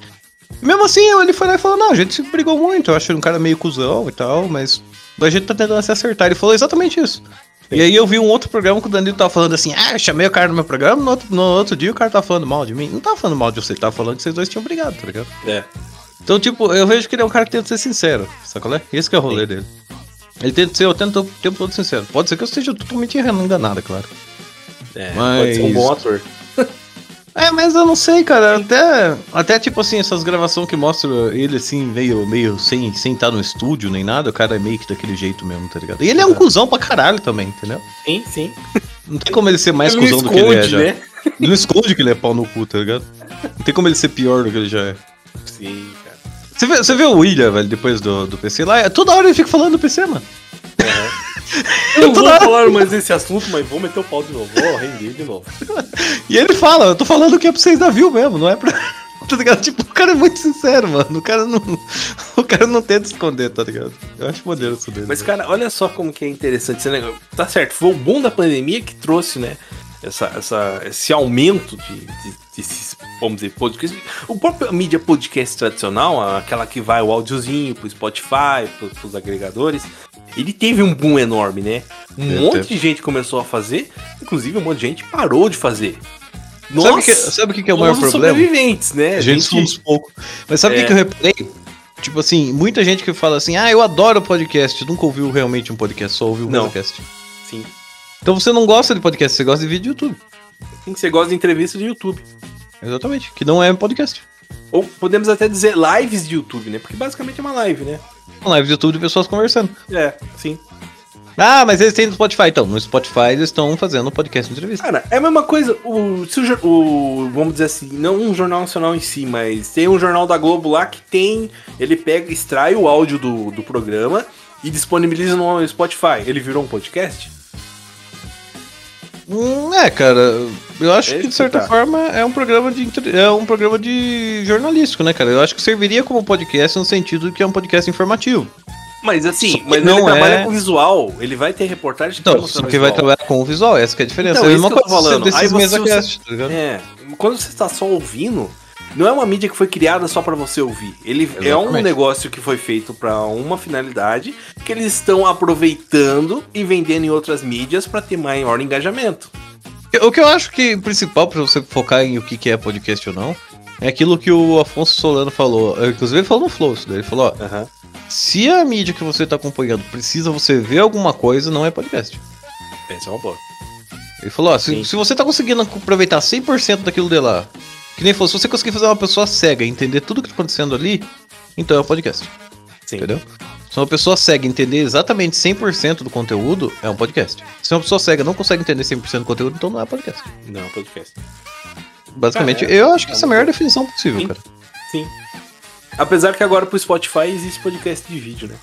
E mesmo assim, ele foi lá e falou, não, a gente se brigou muito, eu acho um cara meio cuzão e tal, mas a gente tá tentando se acertar. Ele falou exatamente isso. E aí eu vi um outro programa que o Danilo tava falando assim, ah, eu chamei o cara no meu programa, no outro, no outro dia o cara tava falando mal de mim. Não tava falando mal de você, tava falando que vocês dois tinham brigado, tá ligado? É. Então, tipo, eu vejo que ele é um cara que tenta ser sincero, sacou? Esse que é o rolê dele. Ele tenta ser, eu tento o tempo todo sincero. Pode ser que eu esteja totalmente errando, enganado, é claro. É, Mas- pode ser um bom ator. É, mas eu não sei, cara. Até, até tipo assim, essas gravações que mostram ele assim, meio, meio sem, sem estar no estúdio nem nada, o cara é meio que daquele jeito mesmo, tá ligado? E ele é um cuzão pra caralho também, entendeu? Sim, sim. Não tem como ele ser mais Ele cuzão do que ele é esconde, já. né? Ele não esconde que ele é pau no cu, tá ligado? Não tem como ele ser pior do que ele já é. Sim. Você vê, você vê o William, velho, depois do, do PC lá? Toda hora ele fica falando do PC, mano. Eu não vou hora- falar mais desse assunto, mas vou meter o pau de novo. Vou render de novo. E ele fala, eu tô falando que é pra vocês da view mesmo, não é pra. Tá ligado? Tipo, o cara é muito sincero, mano. O cara não. O cara não tenta esconder, tá ligado? Eu acho modelo isso dele. Mas, cara, olha só como que é interessante esse negócio. Tá certo, foi o bom da pandemia que trouxe, né? Essa, essa, esse aumento de, de, desses, vamos dizer, podcasts. O próprio mídia podcast tradicional, aquela que vai o áudiozinho pro Spotify, pro, pros agregadores, ele teve um boom enorme, né? Um monte de gente começou a fazer, inclusive um monte de gente parou de fazer. Sabe o que, sabe o que que é o maior problema? sobreviventes, né? A gente somos pouco. Mas sabe o É. que, que eu reparei? Tipo assim, muita gente que fala assim, ah, eu adoro podcast, nunca ouviu realmente um podcast, só ouviu um Não. podcast. Sim. Então você não gosta de podcast, você gosta de vídeo do YouTube. Sim, Você gosta de entrevista de YouTube. Exatamente. Que não é podcast. Ou podemos até dizer lives de YouTube, né? Porque basicamente é uma live, né? Uma live do YouTube de pessoas conversando. É, sim. Ah, mas eles têm no Spotify. Então, no Spotify eles estão fazendo podcast de entrevista. Cara, é a mesma coisa. O, se o, o- vamos dizer assim, não um jornal nacional em si, mas tem um jornal da Globo lá que tem. Ele pega, extrai o áudio do, do programa e disponibiliza no Spotify. Ele virou um podcast? Hum, é, cara, eu acho É que de certa tá. forma é um programa de é um programa de jornalístico, né, cara? Eu acho que serviria como podcast no sentido de que é um podcast informativo. Mas assim, mas não ele trabalha é- com visual. Ele vai ter reportagem que vai só que vai trabalhar com o visual, essa que é a diferença. Então, é a mesma que eu tô coisa falando. Aí você- mesa cast, tá ligado? É, quando você está só ouvindo, não é uma mídia que foi criada só pra você ouvir. Ele é um Exatamente. negócio que foi feito pra uma finalidade que eles estão aproveitando e vendendo em outras mídias pra ter maior engajamento. O que eu acho que o principal pra você focar em o que é podcast ou não é aquilo que o Afonso Solano falou. É, Inclusive ele falou no Flow, isso daí. ele falou, ó, Aham. se a mídia que você tá acompanhando precisa você ver alguma coisa, não é podcast. Essa é uma boa. Ele falou, ó, se, se você tá conseguindo aproveitar 100% daquilo de lá, que nem fosse, se você conseguir fazer uma pessoa cega entender tudo que tá acontecendo ali, então é um podcast, Sim. entendeu? Se uma pessoa cega entender exatamente 100% do conteúdo, é um podcast. Se uma pessoa cega não consegue entender 100% do conteúdo, então não é podcast. Não, podcast. Basicamente, é. eu acho que É essa é a melhor definição possível, Sim. cara. Sim. Apesar que agora pro Spotify existe podcast de vídeo, né?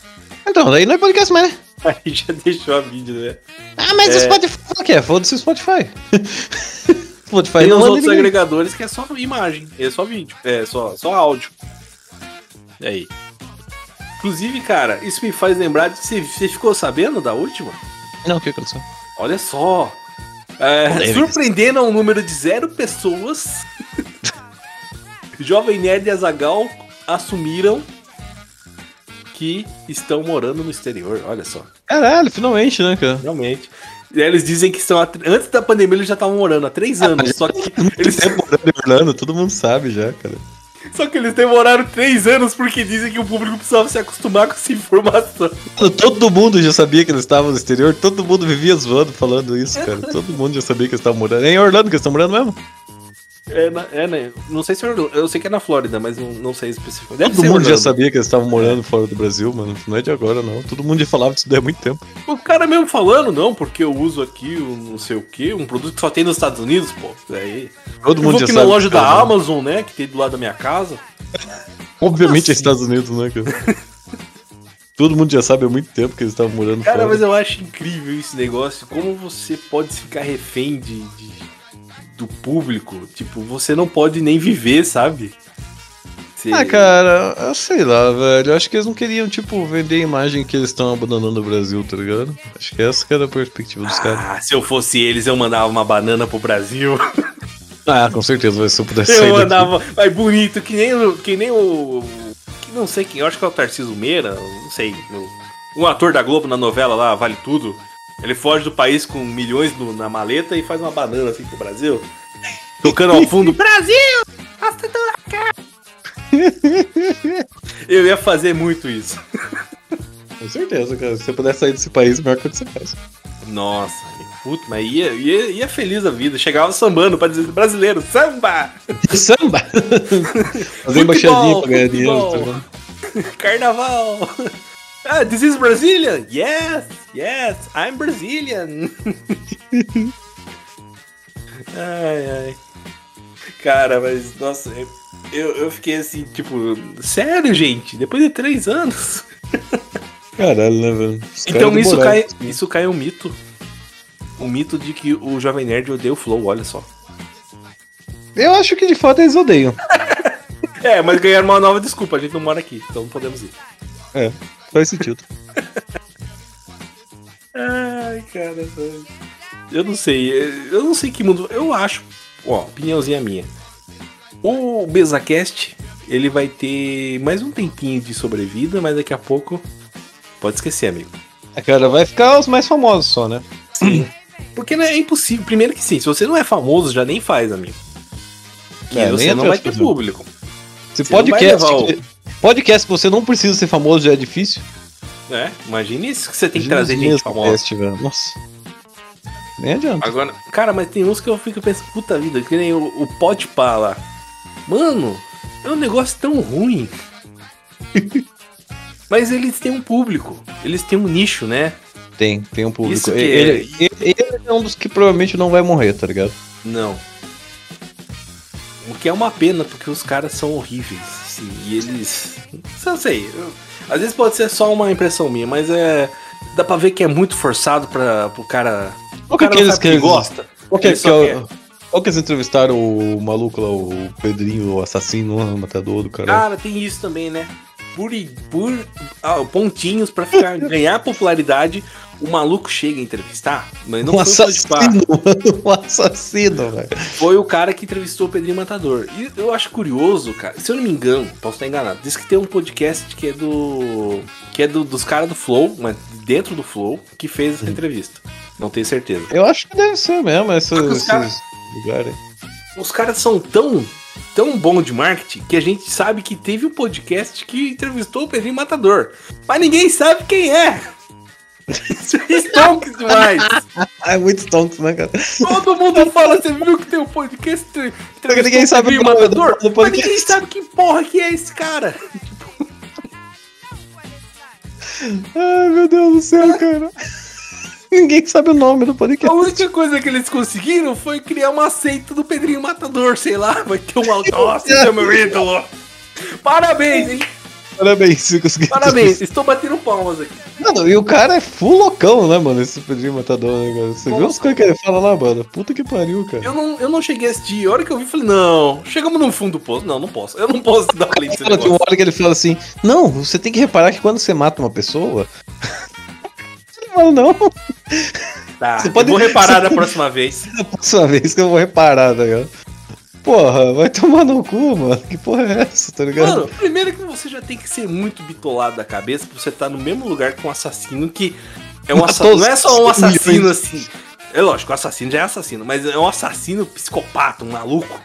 Então, daí não é podcast mais, né? Aí já deixou a vídeo, né? Ah, mas É. o Spotify. O que é? Foda-se o Spotify. Spotify Tem manda outros ninguém. agregadores que é só imagem, é só vídeo, é só, só áudio. E aí? Inclusive, cara, isso me faz lembrar de. Você, você ficou sabendo da última? Não, o que aconteceu? Olha só. É, surpreendendo ao número de zero pessoas, Jovem Nerd e Azagal assumiram que estão morando no exterior. Olha só. Caralho, finalmente, né, cara? Realmente. E eles dizem que estão. tr- Antes da pandemia eles já estavam morando há três anos. só, que eles, Tempo morando em Orlando, todo mundo sabe já, cara. só que eles demoraram três anos porque dizem que o público precisava se acostumar com essa informação. Todo mundo já sabia que eles estavam no exterior, todo mundo vivia zoando falando isso, cara. Todo mundo já sabia que eles estavam morando. É em Orlando que eles estão morando mesmo? É, na- é, né? Não sei se é Orlando. Eu sei que é na Flórida, mas não, não sei especificamente. Deve Todo mundo já Orlando. sabia que eles estavam morando fora do Brasil, mano. Não é de agora, não. Todo mundo já falava disso daí há muito tempo. O cara mesmo falando, não, porque eu uso aqui um não sei o que, um produto que só tem nos Estados Unidos, pô. Aí. Todo Eu mundo vou já aqui sabe. na loja da né? Amazon, né? Que tem do lado da minha casa. Obviamente é Estados Unidos, né, cara? Todo mundo já sabe há muito tempo que eles estavam morando Cara, fora. mas eu acho incrível esse negócio. Como você pode ficar refém de, de- do público. Tipo, você não pode nem viver, sabe? Você- Ah, cara, eu sei lá, velho. Eu acho que eles não queriam, tipo, vender a imagem que eles estão abandonando o Brasil, tá ligado? Acho que essa que era a perspectiva dos caras. Ah, se eu fosse eles, eu mandava uma banana pro Brasil. Ah, com certeza, se eu pudesse Eu mandava. Mas bonito, que nem, o- que nem o. Que não sei quem, eu acho que é o Tarcísio Meira, não sei. o- Um ator da Globo na novela lá, Vale Tudo. Ele foge do país com milhões no- na maleta e faz uma banana assim pro Brasil. Tocando ao fundo, Brasil! Eu ia fazer muito isso. Com certeza, cara. Se você puder sair desse país, melhor coisa que você faz. Nossa, puto, mas ia, ia, ia feliz a vida. Chegava sambando pra dizer brasileiro, samba! Samba! Fazer embaixadinha pra ganhar dinheiro, tá? Carnaval! Ah, this is Brazilian? Yes, yes, I'm Brazilian. ai, ai. Cara, mas, nossa, eu, eu fiquei assim, tipo, sério, gente? Depois de três anos? Caralho, né, velho? Então isso cai, isso cai um mito. Um mito de que o Jovem Nerd odeia o Flow, olha só. Eu acho que de fato eles odeiam. É, mas ganharam uma nova desculpa, a gente não mora aqui, então não podemos ir. É, faz sentido. Ai, cara. velho. Eu não sei. Eu não sei que mundo. Eu acho. Ó, opiniãozinha minha. O BezaCast, ele vai ter mais um tempinho de sobrevida, mas daqui a pouco. Pode esquecer, amigo. É, cara, vai ficar os mais famosos só, né? Sim. Porque né, é impossível. Primeiro que sim, se você não é famoso, já nem faz, amigo. Que É, você não vai ter público. Se Você não vai podcast. levar o- que- Podcast, que você não precisa ser famoso, já é difícil. né? Imagine isso que você tem que Imagina trazer gente famosa. velho. Nossa. Nem adianta. Agora, cara, mas tem uns que eu fico pensando, puta vida, que nem o, o Podpah lá. Mano, é um negócio tão ruim. mas eles têm um público, eles têm um nicho, né? Tem, tem um público. Que ele, ele, ele é um dos que provavelmente não vai morrer, tá ligado? Não. O que é uma pena, porque os caras são horríveis, assim, e eles. Não sei, eu- às vezes pode ser só uma impressão minha, mas é. Dá pra ver que é muito forçado pra, pro cara. O que é aqueles que eles- gosta. Qual que, é, Ele que só é o- qual que eles entrevistaram o maluco lá, o Pedrinho, o assassino, o matador do cara? Cara, tem isso também, né? Por, por ah, pontinhos pra ficar, ganhar popularidade, o maluco chega a entrevistar, mas não um foi assassino. Um assassino, velho. foi o cara que entrevistou o Pedrinho Matador. E eu acho curioso, cara, se eu não me engano, posso estar enganado, diz que tem um podcast que é do. que é do- dos caras do Flow, mas dentro do Flow, que fez essa entrevista. Não tenho certeza. Eu acho que deve ser mesmo, esses, Os esses caras- lugares. Os caras são tão. Tão bom de marketing que a gente sabe que teve um podcast que entrevistou o Pedrinho Matador. Mas ninguém sabe quem é. Stonks demais. É muito stonks, né, cara? Todo mundo fala, você viu que tem um podcast entrevistou ninguém sabe o do- Matador? do Mas ninguém sabe que porra que é esse cara. Ai, meu Deus do céu, cara. Ninguém sabe o nome do A podcast. única coisa que eles conseguiram foi criar uma seita do Pedrinho Matador, sei lá, vai ter um alto. Nossa, esse é meu ídolo. Parabéns, hein? Parabéns, se conseguiu. Parabéns, estou batendo palmas aqui. Mano, e o cara é full loucão, né, mano? Esse Pedrinho Matador, né, cara? Você viu Nossa. as coisas que ele fala lá, mano? Puta que pariu, cara. Eu não, eu não cheguei a assistir. A hora que eu vi, falei, não, chegamos no fundo do poço. Não, não posso. Eu não posso dar play nesse Cara, tem uma hora que ele fala assim: Não, você tem que reparar que quando você mata uma pessoa. Fala, não, Tá, Você eu pode- vou reparar da próxima vez. é a próxima vez que eu vou reparar, tá ligado? porra, vai tomar no cu, mano. Que porra é essa, tá ligado? Mano, primeiro que você já tem que ser muito bitolado da cabeça pra você estar no mesmo lugar que um assassino que é um assassino. Não é só um assassino assim. É lógico, o assassino já é assassino, mas é um assassino psicopata, um maluco.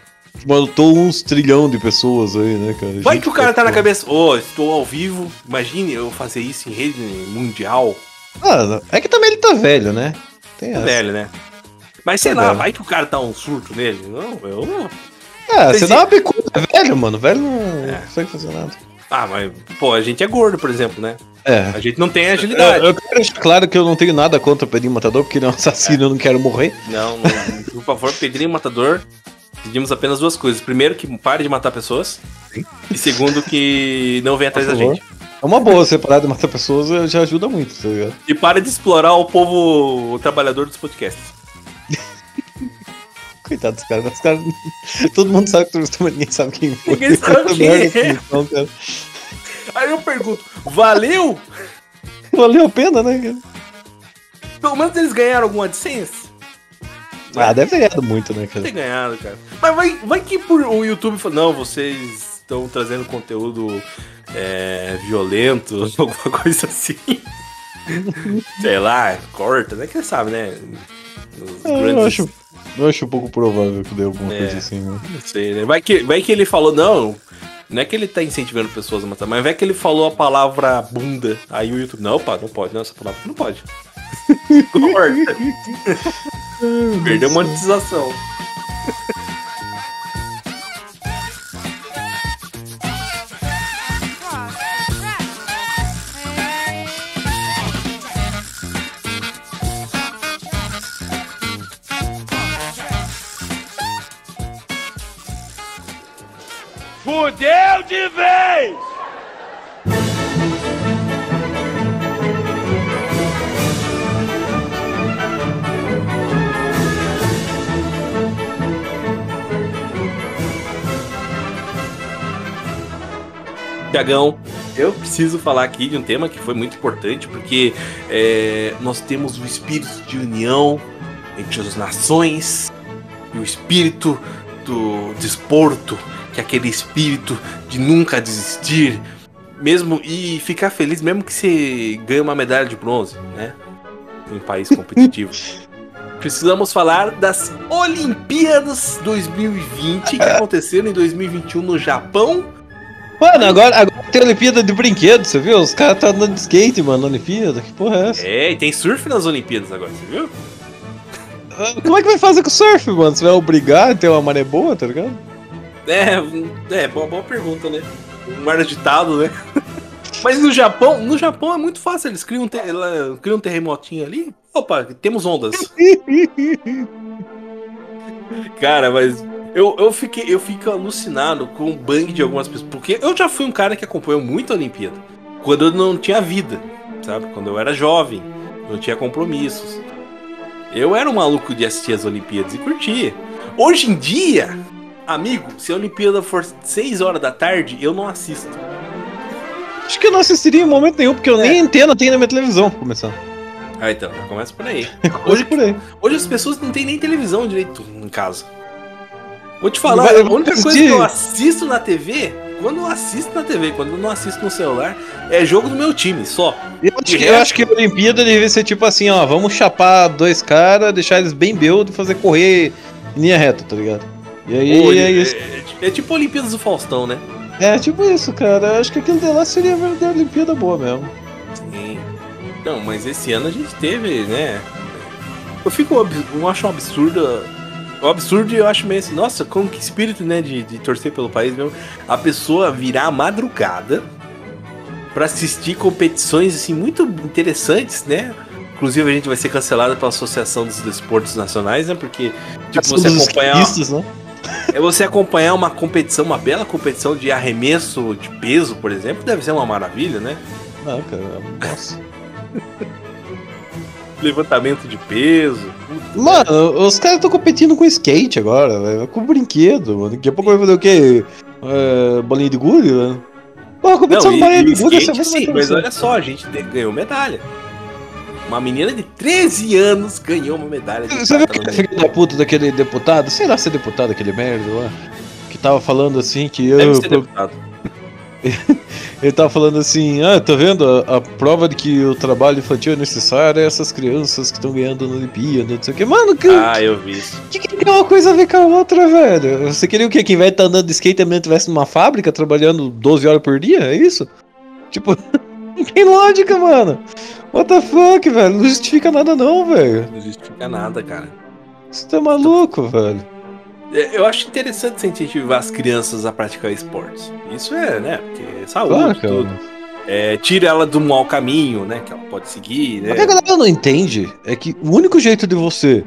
Matou uns trilhão de pessoas aí, né, cara? Vai que o cara tá na cabeça, ô, estou ao vivo, imagine eu fazer isso em rede mundial. Ah, é que também ele tá velho, né? Tem É essa. velho, né? Mas sei Tá lá, velho. vai que o cara tá um surto nele. Não, eu não. Ah, você dá uma bicuda. É velho, mano. Velho não É. consegue fazer nada. Ah, mas, pô, a gente é gordo, por exemplo, né? É. A gente não tem Eu, agilidade. eu quero deixar claro que eu não tenho nada contra o Pedrinho Matador, porque ele é um assassino e eu não quero morrer. Não, não, por favor, Pedrinho Matador, pedimos apenas duas coisas. Primeiro, que pare de matar pessoas. E segundo, que não venha atrás da gente. É uma boa separar de matar pessoas, já ajuda muito, tá ligado? E pare de explorar o povo trabalhador dos podcasts. Coitado dos caras, os caras. Todo mundo sabe que mas ninguém sabe quem foi. Ninguém sabe quem é. então, cara. Aí eu pergunto, valeu? Valeu a pena, né, cara? Pelo menos eles ganharam alguma AdSense? Ah, deve ter ganhado muito, né, cara? ter ganhado, cara. Mas vai, vai que por o YouTube fala, não, vocês estão trazendo conteúdo é, violento, alguma coisa assim. Sei lá, corta, né? Quem sabe, né? É, eu, grandes- acho, eu acho um pouco provável que dê alguma É. coisa assim, né? Não sei, né? Vai que, vai que ele falou, não. Não é que ele tá incentivando pessoas a matar, mas vai que ele falou a palavra bunda. Aí o YouTube, não, pá, não pode, não, essa palavra não pode. Corta. Perdeu monetização. Fudeu de vez! Tiagão, eu preciso falar aqui de um tema que foi muito importante, porque é, nós temos o espírito de união entre as nações e o espírito do desporto, que aquele espírito de nunca desistir, mesmo e ficar feliz mesmo que você ganhe uma medalha de bronze, né? Em um país competitivo. Precisamos falar das Olimpíadas 2020 que aconteceram em 2021 no Japão Mano, agora, agora tem Olimpíada de brinquedo, você viu? Os caras tá andando de skate, mano, na Olimpíada. Que porra é essa? É, e tem surf nas Olimpíadas agora, você viu? Ah, Como é que vai fazer com o surf, mano? Você vai obrigar a ter uma maré boa, tá ligado? É, é, boa, boa pergunta, né? Um mar agitado, né? Mas no Japão, no Japão é muito fácil, eles criam, um te- ela- criam um terremotinho ali. Opa, temos ondas. Cara, mas eu, eu, fiquei, eu fico alucinado com o bang de algumas pessoas. Porque eu já fui um cara que acompanhou muito a Olimpíada. Quando eu não tinha vida, sabe? Quando eu era jovem, não tinha compromissos. Eu era um maluco de assistir as Olimpíadas e curtia. Hoje em dia, amigo, se a Olimpíada for 6 horas da tarde, eu não assisto. Acho que eu não assistiria em momento nenhum, porque eu É. nem antena tenho na minha televisão, pra começar. Ah, então, começa por aí. Hoje por aí. Hoje as pessoas não têm nem televisão direito em casa. Vou te falar, Vai- a única coisa assistir. que eu assisto na TV, quando eu assisto na TV, quando eu não assisto no celular, é jogo do meu time, só. Eu acho, que, eu acho que a Olimpíada devia ser tipo assim, ó, vamos chapar dois caras, deixar eles bem build e fazer correr em linha reta, tá ligado? E aí Pô, é isso. é, é tipo Olimpíadas do Faustão, né? É tipo isso, cara. Eu acho que aquilo de lá seria a verdadeira Olimpíada boa mesmo. Sim. Não, mas esse ano a gente teve, né? Eu fico, eu acho um absurdo. O absurdo eu acho meio assim, nossa, como que espírito, né, de, de torcer pelo país mesmo. A pessoa virar a madrugada pra assistir competições, assim, muito interessantes, né? Inclusive a gente vai ser cancelado pela Associação dos Desportos Nacionais, né? Porque, tipo, você acompanhar, né? É você acompanhar uma competição, uma bela competição de arremesso de peso, por exemplo, deve ser uma maravilha, né? Não, cara, nossa. Levantamento de peso. Mano, os caras estão competindo com skate agora, velho. Com brinquedo, mano. Daqui a pouco vai fazer o quê? É, bolinha de gude, né? Pô, a competição Não, de e, bolinha de gude essa sim, mas olha só, a gente te- ganhou medalha. Uma menina de 13 anos ganhou uma medalha de Você viu prata aquele filho da puta daquele deputado? Sei lá se é deputado aquele merda lá. tava falando assim que Deve eu. ser deputado. Ele tava falando assim, ah, tá vendo? A, a prova de que o trabalho infantil é necessário é essas crianças que estão ganhando na Olimpíada, não sei o que. Mano, que, Ah, eu vi isso. que, que tem uma coisa a ver com a outra, velho? Você queria o quê? Que de estar andando de skate também estivesse numa fábrica trabalhando 12 horas por dia? É isso? Tipo, não tem lógica, mano. What the fuck, velho? Não justifica nada não, velho. Não justifica nada, cara. Você tá maluco, velho. É, Eu acho interessante você incentivar as crianças a praticar esportes. Isso é, né? Porque é saúde, Claro, cara. tudo. É, tira ela do mau caminho, né? Que ela pode seguir, né? O que a galera não entende é que o único jeito de você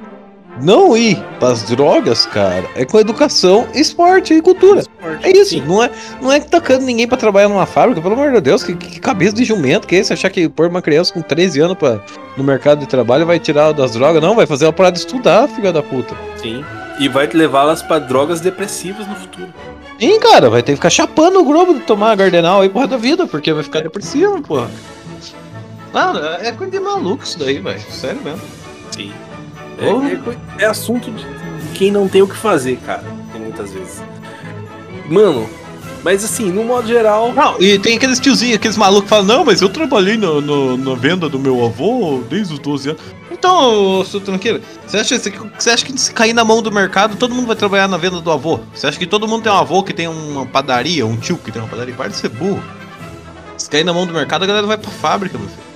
não ir pras drogas, cara, é com educação, esporte e cultura. Esporte, É isso, sim. não é, não é tacando ninguém pra trabalhar numa fábrica, pelo amor de Deus, que, que cabeça de jumento que é esse? Achar que pôr uma criança com 13 anos pra, no mercado de trabalho vai tirar das drogas? Não, vai fazer ela parar de estudar, filha da puta. Sim. E vai levá-las pra drogas depressivas no futuro. Sim, cara, vai ter que ficar chapando o globo de tomar gardenal aí porra da vida, porque vai ficar depressivo, porra. Não, é coisa de maluco isso daí, velho. Sério mesmo. Sim. É, é é assunto de quem não tem o que fazer, cara. Tem muitas vezes. Mano, mas assim, no modo geral. Não, e tem aqueles tiozinhos, aqueles malucos que falam, não, mas eu trabalhei no, no- na venda do meu avô desde os 12 anos. Então, ô, seu tranqueiro, você acha, você, você acha que se cair na mão do mercado, todo mundo vai trabalhar na venda do avô? Você acha que todo mundo tem um avô que tem uma padaria, um tio que tem uma padaria? Para de ser burro. Se cair na mão do mercado, a galera vai pra fábrica, meu filho.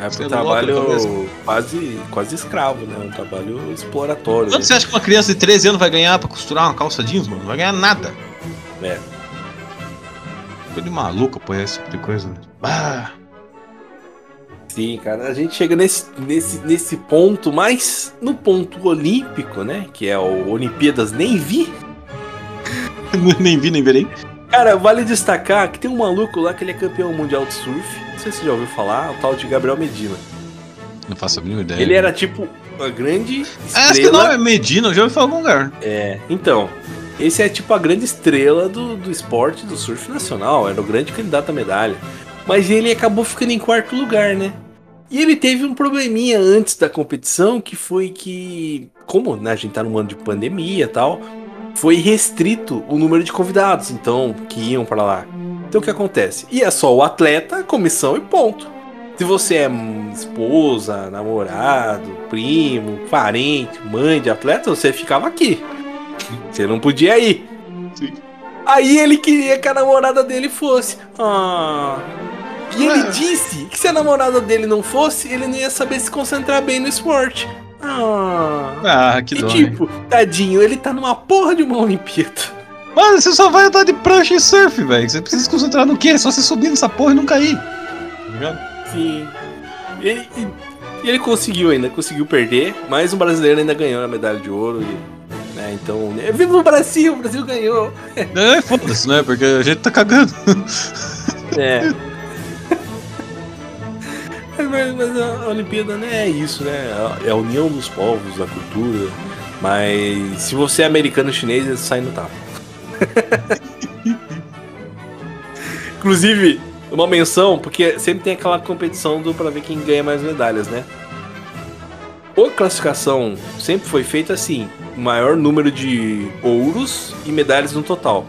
É um trabalho quase, quase escravo, né? Um trabalho exploratório. Quanto né? você acha que uma criança de 13 anos vai ganhar pra costurar uma calça jeans, mano? Não vai ganhar nada. É. Coisa de maluco, pô, esse tipo de coisa. Ah. Sim, cara, a gente chega nesse, nesse, nesse ponto, mas no ponto olímpico, né? Que é o Olimpíadas Nem Vi. nem vi, nem verei. Cara, vale destacar que tem um maluco lá que ele é campeão mundial de surf. Não sei se você já ouviu falar, o tal de Gabriel Medina. Não faço a mínima ideia. Ele era tipo uma grande Ah, acho que não, estrela. é Medina, eu já ouvi falar em algum lugar. É, então, esse é tipo a grande estrela do, do esporte do surf nacional, era o grande candidato à medalha. Mas ele acabou ficando em quarto lugar, né? E ele teve um probleminha antes da competição, que foi que, como né, a gente tá num ano de pandemia e tal, foi restrito o número de convidados, então, que iam pra lá. Então o que acontece? Ia só o atleta, comissão e ponto. Se você é esposa, namorado, primo, parente, mãe de atleta, você ficava aqui. Você não podia ir. Sim. Aí ele queria que a namorada dele fosse. Ah. E ele disse que se a namorada dele não fosse, ele não ia saber se concentrar bem no esporte. Ah. Ah, que e dó. né? tipo, tadinho, ele tá numa porra de uma Olimpíada. Mano, você só vai andar de prancha e surf, velho. Você precisa se concentrar no quê? É só você subir nessa porra e não cair. Tá ligado? Sim. E, e- e ele conseguiu ainda, conseguiu perder, mas o brasileiro ainda ganhou a medalha de ouro. E, né, então, né, viva o Brasil, o Brasil ganhou. É, foda-se, né? Porque a gente tá cagando. É. mas, mas a Olimpíada né, é isso, né? É a união dos povos, da cultura. Mas se você é americano chinês, saem no tapa. Inclusive, uma menção, porque sempre tem aquela competição do pra ver quem ganha mais medalhas, né? A classificação sempre foi feita assim: maior número de ouros e medalhas no total.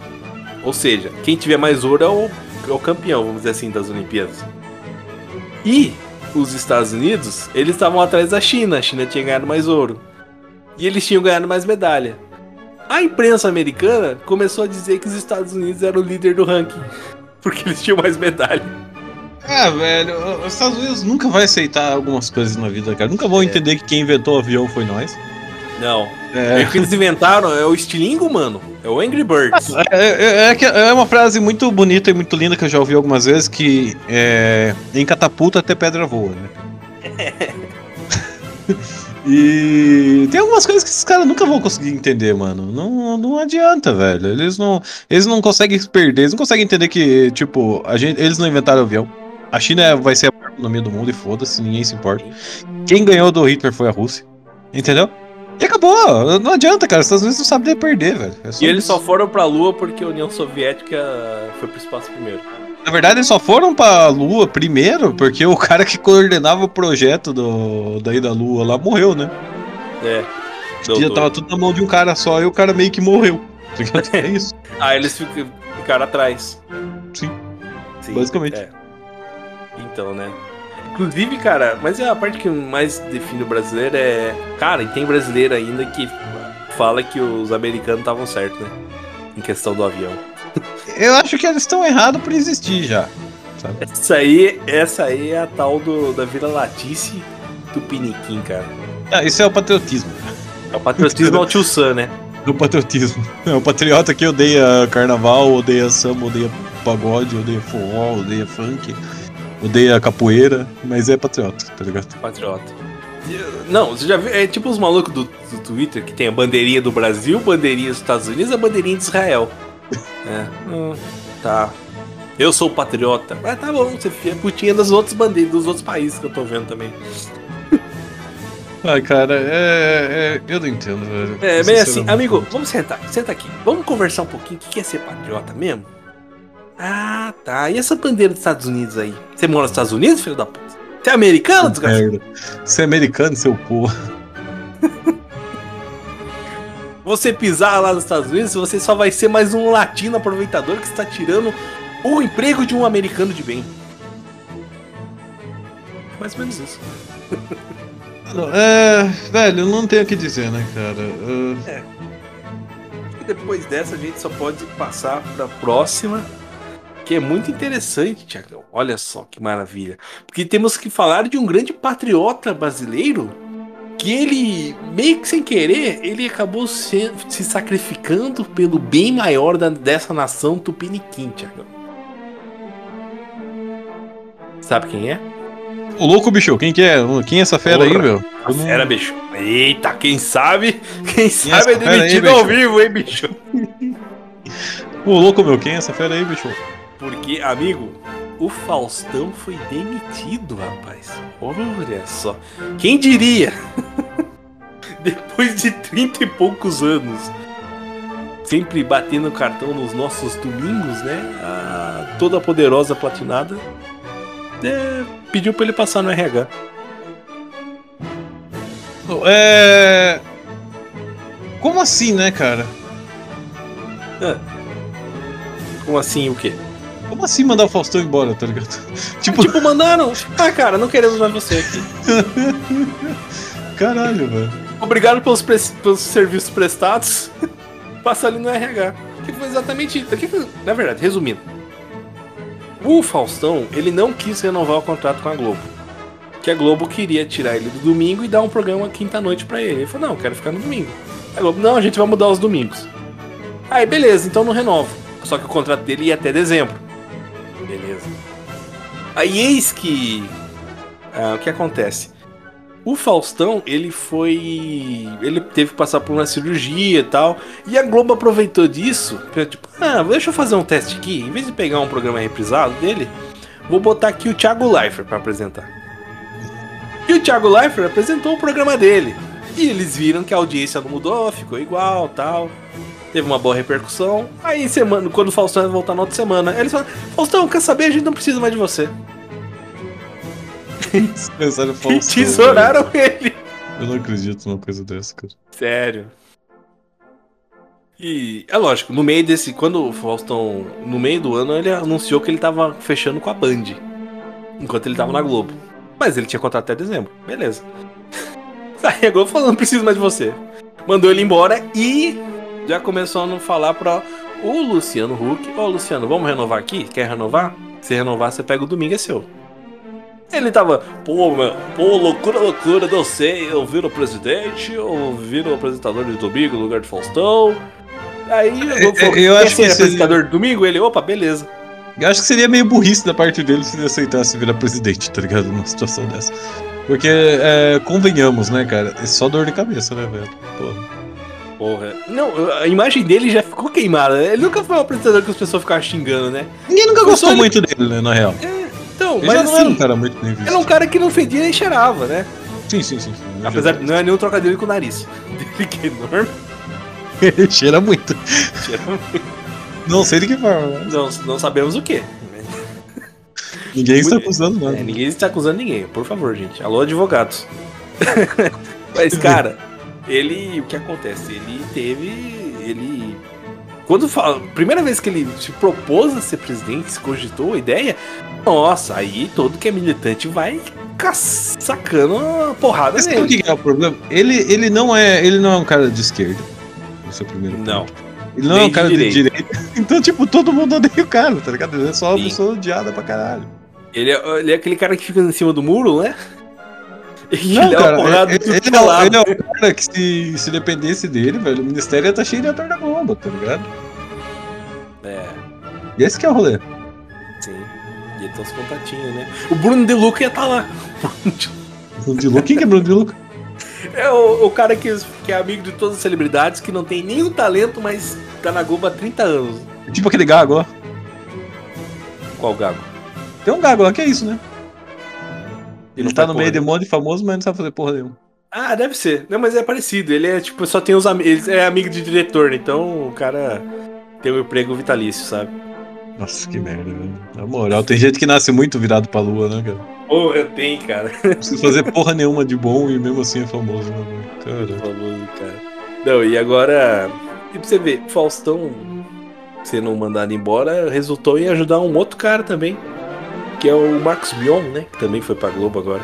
Ou seja, quem tiver mais ouro é o, é o campeão, vamos dizer assim, das Olimpíadas. E os Estados Unidos, eles estavam atrás da China. A China tinha ganhado mais ouro. E eles tinham ganhado mais medalha. A imprensa americana começou a dizer que os Estados Unidos eram o líder do ranking. Porque eles tinham mais medalha. É, velho, os Estados Unidos nunca vai aceitar algumas coisas na vida, cara. Nunca vão entender que quem inventou o avião foi nós. Não. É. o que eles inventaram é o estilingo, mano. É o Angry Birds. É, é, é que- é uma frase muito bonita e muito linda que eu já ouvi algumas vezes que é, em catapulta até pedra voa, né? e tem algumas coisas que esses caras nunca vão conseguir entender, mano. Não, não adianta, velho. Eles não, eles não conseguem se perder, eles não conseguem entender que, tipo, a gente, eles não inventaram o avião. A China vai ser a maior economia do mundo e foda-se, ninguém se importa. Quem ganhou do Hitler foi a Rússia. Entendeu? E acabou. Não adianta, cara. Os Estados Unidos não sabem perder, velho. É E eles isso. só foram pra Lua porque a União Soviética foi pro espaço primeiro. Na verdade, eles só foram pra Lua primeiro porque o cara que coordenava o projeto do, daí da Lua lá morreu, né? É. Já tava tudo na mão de um cara só e o cara meio que morreu. Tá? É isso. Ah, eles ficaram atrás. Sim. Sim, Basicamente. é. Então, né? Inclusive, cara, mas é a parte que mais define o brasileiro é. Cara, e tem brasileiro ainda que fala que os americanos estavam certos, né? Em questão do avião. Eu acho que eles estão errados por existir já. Sabe? Essa aí, essa aí é a tal do, da Vila Latice Tupiniquim, cara. Ah, isso é o patriotismo. É o patriotismo ao tio Sam, né? É o patriotismo. É o patriota que odeia carnaval, odeia samba, odeia pagode, odeia forró, odeia funk, odeia capoeira, mas é patriota, tá ligado? Patriota. Não, você já viu? É tipo os malucos do, do Twitter que tem a bandeirinha do Brasil, bandeirinha dos Estados Unidos e a bandeirinha de Israel. É. hum, tá. Eu sou patriota. Mas tá bom, você é putinha das outras bandeiras, dos outros países que eu tô vendo também. Ai, cara, é, é- Eu não entendo, velho. É, bem assim, amigo, vamos sentar, senta aqui. Vamos conversar um pouquinho. O que é ser patriota mesmo? Ah, tá. E essa bandeira dos Estados Unidos aí? Você mora nos Estados Unidos, filho da puta? Você é americano, desgraçado? Você é americano, seu porra. Você pisar lá nos Estados Unidos, você só vai ser mais um latino aproveitador que está tirando o emprego de um americano de bem. Mais ou menos isso. É. Velho, não tenho o que dizer, né, cara? É, E depois dessa, a gente só pode passar para a próxima, que é muito interessante, Tiagão. Olha só que maravilha. Porque temos que falar de um grande patriota brasileiro que ele, meio que sem querer, ele acabou se, se sacrificando pelo bem maior da- dessa nação tupiniquim, Tiagão. Sabe quem é? Ô louco, bicho, quem que é? Quem é essa fera aí, Porra. meu? A fera, bicho. Eita, quem sabe? Quem sabe é fera aí, demitido ao bicho? vivo, hein, bicho? Ô louco, meu, quem é essa fera aí, bicho? Porque, amigo, o Faustão foi demitido, rapaz. Olha só. Quem diria? Depois de 30 e poucos anos, sempre batendo cartão nos nossos domingos, né? A toda poderosa platinada é, pediu pra ele passar no RH. É. Como assim, né, cara? Como assim, o quê? Como assim mandar o Faustão embora, tá ligado? Tipo, Tipo, mandaram. Ah, cara, não queremos mais você aqui. caralho, velho. Obrigado pelos, pres- pelos serviços prestados. Passa ali no RH. Que foi exatamente isso. Que foi- na verdade, resumindo. O Faustão, ele não quis renovar o contrato com a Globo. Que a Globo queria tirar ele do domingo e dar um programa quinta-noite pra ele. Ele falou, não, eu quero ficar no domingo. A Globo, não, a gente vai mudar os domingos. Aí, beleza, então não renovo. Só que o contrato dele ia até dezembro. Beleza. Aí eis que. ah, o que acontece? O Faustão, ele foi. Ele teve que passar por uma cirurgia e tal. E a Globo aproveitou disso. Tipo, ah, deixa eu fazer um teste aqui. Em vez de pegar um programa reprisado dele, vou botar aqui o Thiago Leifert pra apresentar. E o Thiago Leifert apresentou o programa dele. E eles viram que a audiência não mudou, ficou igual tal. Teve uma boa repercussão. Aí, semana, quando o Faustão ia voltar na outra semana, eles falaram: Faustão, quer saber? A gente não precisa mais de você. Pensaram Faustão. tesouraram ele. velho. Eu não acredito numa coisa dessa, cara. Sério. E é lógico, no meio desse. Quando o Faustão. No meio do ano, ele anunciou que ele tava fechando com a Band. Enquanto ele tava na Globo. Mas ele tinha contrato até dezembro. Beleza. Aí a Globo falou: não preciso mais de você. Mandou ele embora e já começou a não falar pra o Luciano Huck: Ô Luciano, vamos renovar aqui? Quer renovar? Se renovar, você pega o domingo, é seu. Ele tava, pô, meu, pô, loucura, loucura, não sei, eu viro o presidente, eu viro o apresentador de domingo no lugar de Faustão. Aí falou, eu quer acho que seria- apresentador de domingo? Ele, opa, beleza. Eu acho que seria meio burrice da parte dele se ele aceitasse virar presidente, tá ligado? Numa situação dessa. Porque, é, convenhamos, né, cara? É só dor de cabeça, né, velho? Porra. Porra. Não, a imagem dele já ficou queimada. Ele nunca foi um apresentador que as pessoas ficavam xingando, né? Ninguém nunca gostou ele- muito dele, né, na real. Então, Ele mas já não era assim, um cara muito bem visto. era um cara que não fedia nem cheirava, né? Sim, sim, sim. sim. Apesar de não é nenhum trocadilho com o nariz. Dele que é enorme, Ele cheira muito. cheira Não sei de que forma. né? Não, não sabemos o que. Ninguém está Muito- acusando nada. É, ninguém está acusando ninguém, por favor, gente. Alô, advogados. Mas, cara, ele. O que acontece? Ele teve. Ele Quando fala, primeira vez que ele se propôs a ser presidente, se cogitou a ideia, nossa, aí todo que é militante vai ca- sacando a porrada Mas sabe o nele. que é o problema? Ele, ele, não é, ele não é um cara de esquerda. Esse é o primeiro ponto. Não. Ele não é Nem um cara de de direita. Então, tipo, todo mundo odeia o cara, tá ligado? Ele é só uma Sim. pessoa odiada pra caralho. Ele é, ele é aquele cara que fica em cima do muro, né? Ele Não, é cara, porrada ele, ele, é, ele é o cara que se, se dependesse dele, velho, o ministério ia estar cheio de ator da Globo, tá ligado? É, E esse que é o rolê. sim. E ele tem uns contatinhos, né? O Bruno De Luca ia estar lá. Bruno de Luca. Quem que é Bruno de Luca? É o, o cara que, que é amigo de todas as celebridades, que não tem nenhum talento, mas tá na Globo há 30 anos. Tipo aquele gago lá. Qual gago? Tem um gago lá que é isso, né? Ele não tá no meio de um monte de famoso, mas não sabe fazer porra nenhuma. Ah, deve ser. Não, mas é parecido. Ele é tipo, só tem os amigos. Ele é amigo de diretor, né? Então o cara tem um emprego vitalício, sabe? Nossa, que merda, velho. Na moral, tem gente que nasce muito virado pra lua, né, cara? Porra, tem, cara. Não precisa fazer porra nenhuma de bom e mesmo assim é famoso, né, velho? Cara. Famoso, cara. Não, e agora. E pra você ver, Faustão sendo mandado embora resultou em ajudar um outro cara também. Que é o Marcos Mion, né? Que também foi pra Globo agora.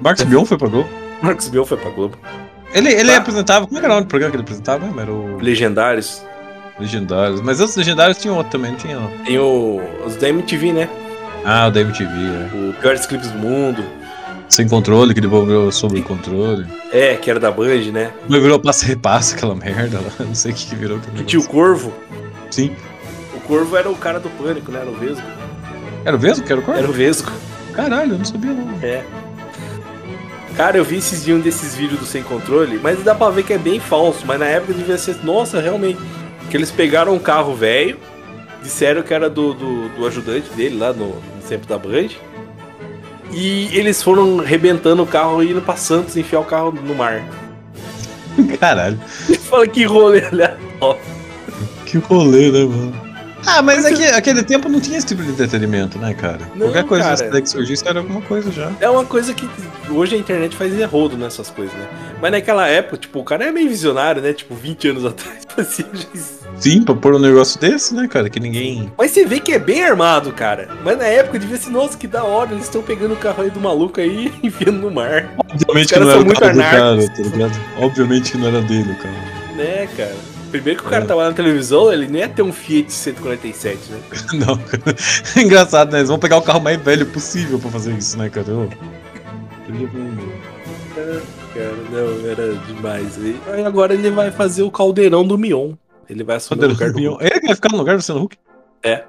Marcos Mion foi pra Globo? Marcos Mion foi pra Globo. Ele, ele Tá. apresentava. Como era o nome do programa que ele apresentava? mesmo? Era o Legendários. Legendários. Mas os Legendários tinham outro também, não tinha não. Tem o, os da MTV, né? Ah, o da MTV, é. O Piores Clipes do Mundo. Sem controle, que virou sobre o controle. É, que era da Band, né? Depois virou passa repassa aquela merda lá. Não sei o que que virou. aquele Que tinha o. Corvo. Sim. O Corvo era o cara do pânico, né? Era o Vesgo. Era o Vesgo que era o? Era o Vesgo. Caralho, eu não sabia não. É. Cara, eu vi esses dias um desses vídeos do Sem Controle, mas dá pra ver que é bem falso. Mas na época devia ser. Nossa, realmente. Que eles pegaram um carro velho, disseram que era do, do, do ajudante dele lá no, no centro da Band. E eles foram rebentando o carro e indo pra Santos enfiar o carro no mar. Caralho. Fala que rolê aleatório. Que rolê, né, mano? Ah, mas é que aquele tempo não tinha esse tipo de entretenimento, né, cara? Não, Qualquer coisa cara. que surgisse era alguma coisa já. É uma coisa que hoje a internet faz errodo nessas coisas, né? Mas naquela época, tipo, o cara é meio visionário, né? Tipo, 20 anos atrás fazia isso. Sim, pra pôr um negócio desse, né, cara? Que ninguém. Mas você vê que é bem armado, cara. Mas na época devia ser, nossa, que da hora, eles estão pegando o carro aí do maluco aí e enfiando no mar. Obviamente que não era muito do cara, tá ligado? Obviamente que não era dele, cara. Né, cara? Primeiro que o cara É. tava na televisão, ele nem ia ter um Fiat 147, né? Não. Engraçado, né? Eles vão pegar o carro mais velho possível pra fazer isso, né, cara? Ô. Cara, não, era demais. E aí agora ele vai fazer o caldeirão do Mion. Ele vai assumir o lugar do Hulk. Ele vai ficar no lugar do Luciano Huck? É.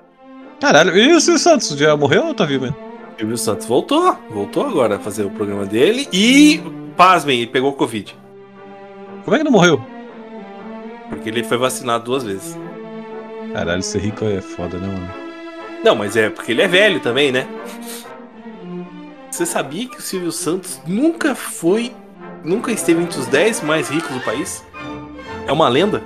Caralho, e o Silvio Santos já morreu ou tá vivo ainda? Silvio Santos voltou. Voltou agora a fazer o programa dele. E, pasmem, ele pegou Covid. Como é que não morreu? Porque ele foi vacinado duas vezes. Caralho, ser rico é foda, né, mano? Não, mas é porque ele é velho também, né? Você sabia que o Silvio Santos nunca foi. Nunca esteve entre os 10 mais ricos do país? É uma lenda?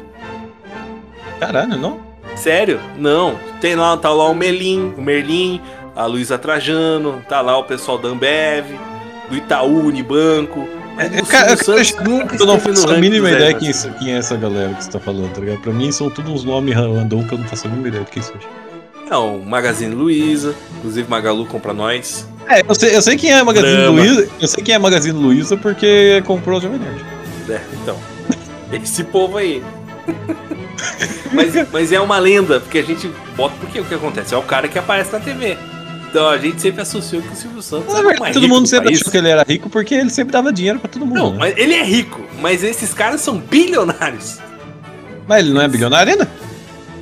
Caralho, não? Sério? Não. Tem lá, tá lá o Melim, o Merlin, a Luísa Trajano, tá lá o pessoal da Ambev, do Itaú, Unibanco. Mas É, o cara, Silvio eu- Santos nunca Eu não faço a mínima ideia 10 quem, quem é essa galera que você tá falando, tá ligado? Pra mim são todos uns nomes random que eu não faço a mínima ideia de quem seja. Não, Magazine Luiza, inclusive Magalu compra nós. É, eu sei, eu sei quem é Magazine Drama. Luiza. Eu sei quem é Magazine Luiza porque comprou o Jovem Nerd. É, então. Esse povo aí. mas, mas é uma lenda, porque a gente bota. Porque o que acontece? É o cara que aparece na TV. Então a gente sempre associou que o Silvio Santos Na era mais todo mundo do sempre país. achou que ele era rico porque ele sempre dava dinheiro pra todo mundo. Não, né? mas ele é rico, mas esses caras são bilionários. Mas ele não é bilionário ainda?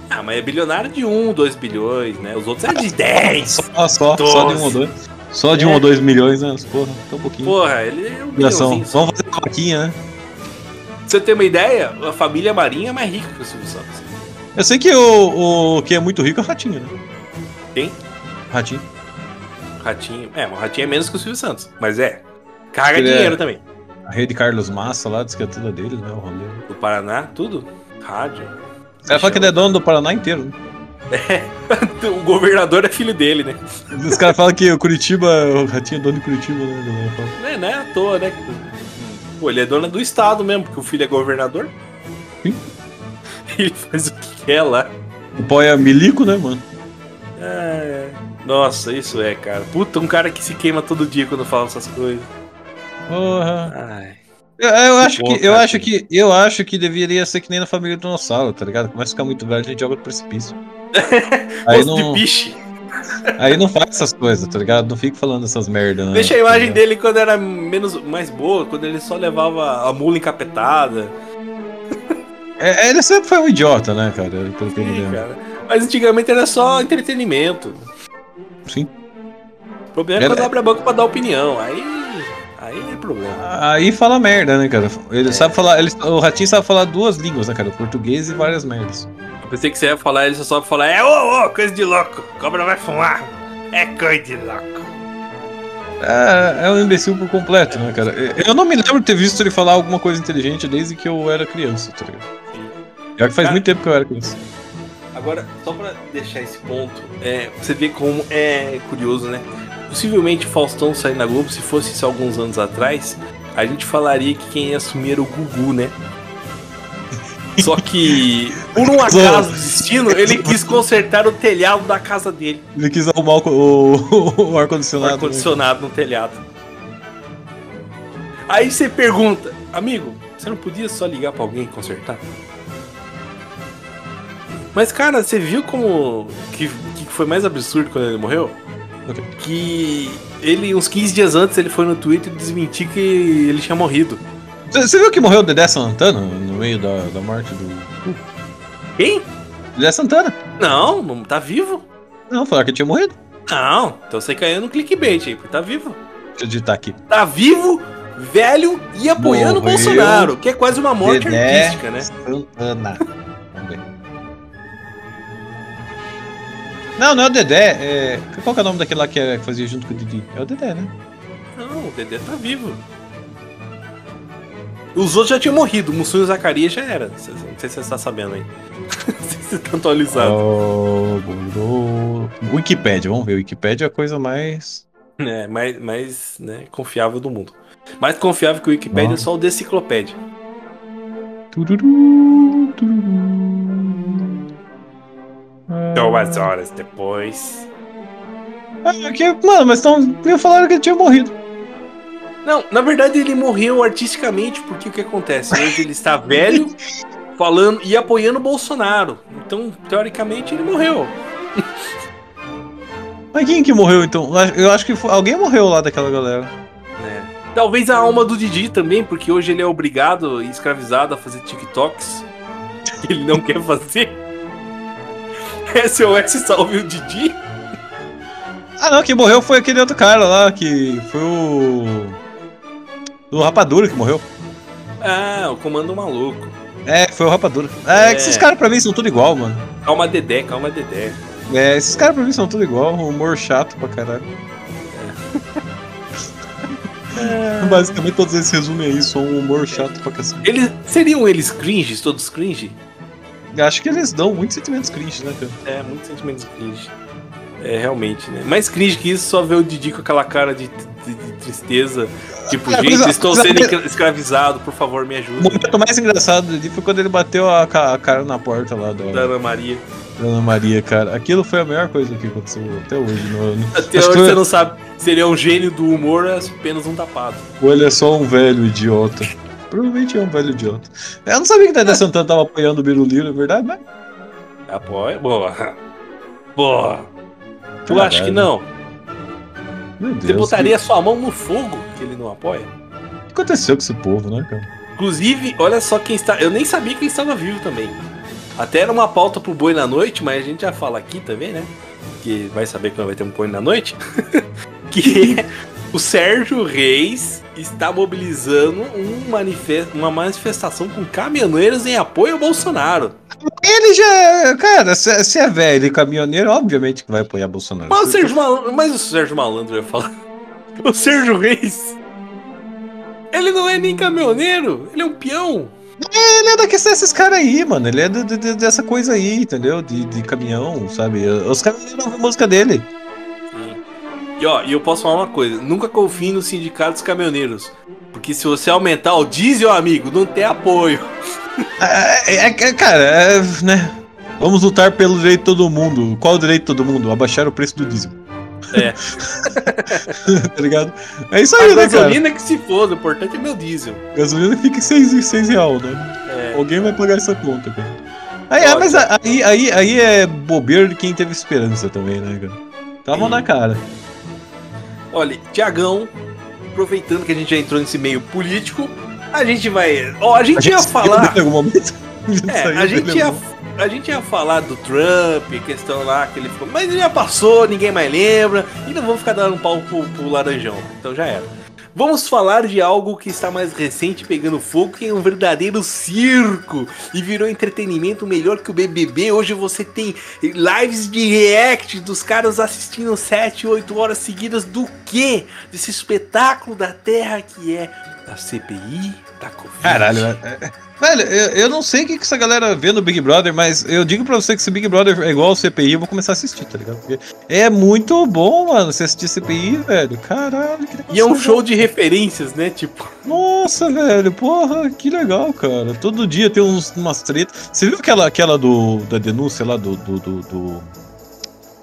Ah, mas é bilionário de 1, 2 bilhões, né? Os outros é de 10. Só, só, só de um ou dois. Só de um É. ou dois milhões, né? Porra, tão pouquinho. Porra, ele é um bilhãozinho. só. Vamos fazer uma vaquinha, né? Pra você ter uma ideia, a família Marinha é mais rica que o Silvio Santos. Eu sei que o, o que é muito rico é o Ratinho, né? Quem? Ratinho. Ratinho. É, o Ratinho é menos que o Silvio Santos. Mas é. Carga Ele é- dinheiro também. A rede Carlos Massa lá, diz que é tudo deles, né? O rolê. Do Paraná, tudo. Rádio. O cara fala que ele é dono do Paraná inteiro, né? o governador é filho dele, né? Os caras falam que o Curitiba, o Ratinho é dono de Curitiba, né? é, não é à toa, né? Pô, ele é dono do estado mesmo, porque o filho é governador. Sim. Ele faz o que quer lá. Apoia milico, né, mano? É, Nossa, isso é, cara. Puta, um cara que se queima todo dia quando fala essas coisas. Porra. Ai. Eu, eu acho bom, que, eu cara. acho que, eu acho que deveria ser que nem na família do dinossauro, tá ligado? Começa a ficar muito velho, a gente joga no precipício. Aí não, de piche. aí não faz essas coisas, tá ligado? Não fica falando essas merda, né? Deixa a imagem dele quando era menos, mais boa, quando ele só levava a mula encapetada. É, ele sempre foi um idiota, né, cara? Pelo que eu me Sim, cara. Mas antigamente era só entretenimento. Sim. O problema é quando abre a boca pra dar opinião. Aí. Aí é problema. Aí fala merda, né, cara? Ele sabe falar. Ele, o Ratinho sabe falar duas línguas, né, cara? Português e várias merdas. Eu pensei que você ia falar, ele só sabe falar, é ô, ô, coisa de louco, cobra vai fumar. É coisa de louco. É, é um imbecil por completo, né, cara? Eu não me lembro de ter visto ele falar alguma coisa inteligente desde que eu era criança, tá ligado? Pior que faz Cara- muito tempo que eu era criança. Agora, só pra deixar esse ponto, é, você vê como é curioso, né? Possivelmente Faustão sair na Globo, se fosse isso alguns anos atrás, a gente falaria que quem ia assumir era o Gugu, né? Só que, por um acaso do destino, ele quis consertar o telhado da casa dele. Ele quis arrumar o, o, ar-condicionado. ar-condicionado no telhado. Aí você pergunta, amigo, você não podia só ligar pra alguém e consertar? Mas, cara, você viu como. que, que foi mais absurdo quando ele morreu? O quê? Que ele, uns 15 dias antes, ele foi no Twitter desmentir que ele tinha morrido. Você viu que morreu o Dedé Santana no meio da, da morte do. Quem? Dedé Santana? Não, não tá vivo. Não, falaram que ele tinha morrido. Não, então você caiu no clickbait aí, porque tá vivo. Deixa eu digitar aqui. Tá vivo, velho e apoiando o Bolsonaro, que é quase uma morte Dedé artística, né? Santana. Não, não é o Dedé. É... Qual que é o nome daquele lá que é- que fazia junto com o Didi? É o Dedé, né? Não, o Dedé tá vivo. Os outros já tinham morrido, o Mussum e o Zacarias já era. Não sei se você tá sabendo aí. Não sei se você tá atualizado. Oh, bom. Wikipédia, vamos ver. Wikipédia é a coisa mais. É, mais, mais né, confiável do mundo. Mais confiável que o Wikipedia é Nossa. só o Deciclopédia. Tururu, tururu. Duas horas depois. Ah, que, mano, mas tão, me falaram que ele tinha morrido. Não, na verdade ele morreu artisticamente, porque o que acontece? Hoje ele está velho, falando e apoiando o Bolsonaro. Então, teoricamente, ele morreu. Mas quem que morreu então? Eu acho que foi- alguém morreu lá daquela galera. né? Talvez a alma do Didi também, porque hoje ele é obrigado e escravizado a fazer TikToks que ele não quer fazer. SOS salve o Didi. Ah não, quem morreu foi aquele outro cara lá, que foi o. O Rapadura que morreu. Ah, o comando maluco. É, foi o Rapadura. É, É. que esses caras pra mim são tudo igual, mano. Calma Dedé, calma Dedé. É, esses caras pra mim são tudo igual, um humor chato pra caralho. Basicamente todos eles resumem a isso, um humor chato pra cacete. Eles seriam eles cringes, todos cringe? Acho que eles dão muitos sentimentos cringe, né, cara? É, muitos sentimentos cringe. É, realmente, né? Mais cringe que isso, só ver o Didi com aquela cara de, de- de tristeza. Tipo, É, gente, estou sendo escra- escravizado, por favor, me O ajude. momento mais engraçado dele foi quando ele bateu a, a cara na porta lá da, Da Ana Maria. da Ana Maria, cara. Aquilo foi a melhor coisa que aconteceu até hoje no ano. Até Acho hoje que você não sabe se ele é um gênio do humor ou é apenas um tapado. Ou ele é só um velho idiota. Provavelmente é um velho idiota. Eu não sabia que o Dedé Santana tava apoiando o Biruliro, é verdade, mas. Apoia? Boa. Boa. Tu Caralho. acha que não? Meu Deus. Você botaria sua mão no fogo que ele não apoia? O que aconteceu com esse povo, né, cara? Inclusive, olha só quem está. Eu nem sabia quem estava vivo também. Até era uma pauta pro boi na noite, mas a gente já fala aqui também, né? Que vai saber quando vai ter um boi na noite. que é o Sérgio Reis está mobilizando um manifest... uma manifestação com caminhoneiros em apoio ao Bolsonaro. Ele já. Cara, se, se é velho e caminhoneiro, obviamente que vai apoiar Bolsonaro. Mas o Sérgio Malandro, mas o Sérgio Malandro ia falar. O Sérgio Reis. Ele não é nem caminhoneiro, ele é um peão. Ele é daqueles desses caras aí, mano. Ele é de- de- de- dessa coisa aí, entendeu? De, de caminhão, sabe? Os caras não ouvem música dele. E ó, e eu posso falar uma coisa: nunca confie nos sindicatos caminhoneiros. Porque se você aumentar o diesel, amigo, não tem apoio. É, é- é- cara, é, né? Vamos lutar pelo direito de todo mundo. Qual o direito de todo mundo? Abaixar o preço do diesel. É. tá ligado? É isso A aí, né, cara? gasolina que se foda, o importante é meu diesel. Gasolina fica em 6, seis real, né? É. Alguém vai pagar essa conta, cara. Aí, ah, mas aí, aí, aí é bobeira de quem teve esperança também, né, cara? Tava Sim. na cara. Olha, Tiagão, aproveitando que a gente já entrou nesse meio político, a gente vai. Ó, a gente, ia saiu falar. Em algum momento. É, a gente em ia. A gente ia falar do Trump, questão lá que ele ficou. Mas já passou, ninguém mais lembra. E não vamos ficar dando um pau pro, pro Laranjão. Então já era. Vamos falar de algo que está mais recente pegando fogo, que é um verdadeiro circo e virou entretenimento melhor que o BBB. Hoje você tem lives de react dos caras assistindo 7, 8 horas seguidas do que? Desse espetáculo da Terra que é a CPI da Covid. Caralho, velho. É- Velho, eu, eu não sei o que, que essa galera vê no Big Brother, mas eu digo pra você que se Big Brother é igual ao CPI, eu vou começar a assistir, tá ligado? Porque é muito bom, mano, você assistir CPI, velho. Caralho, que E é um show de referências, né? Tipo, Nossa, velho, porra, que legal, cara. Todo dia tem uns, umas tretas. Você viu aquela, aquela do, da denúncia lá do. Do. Do. Do.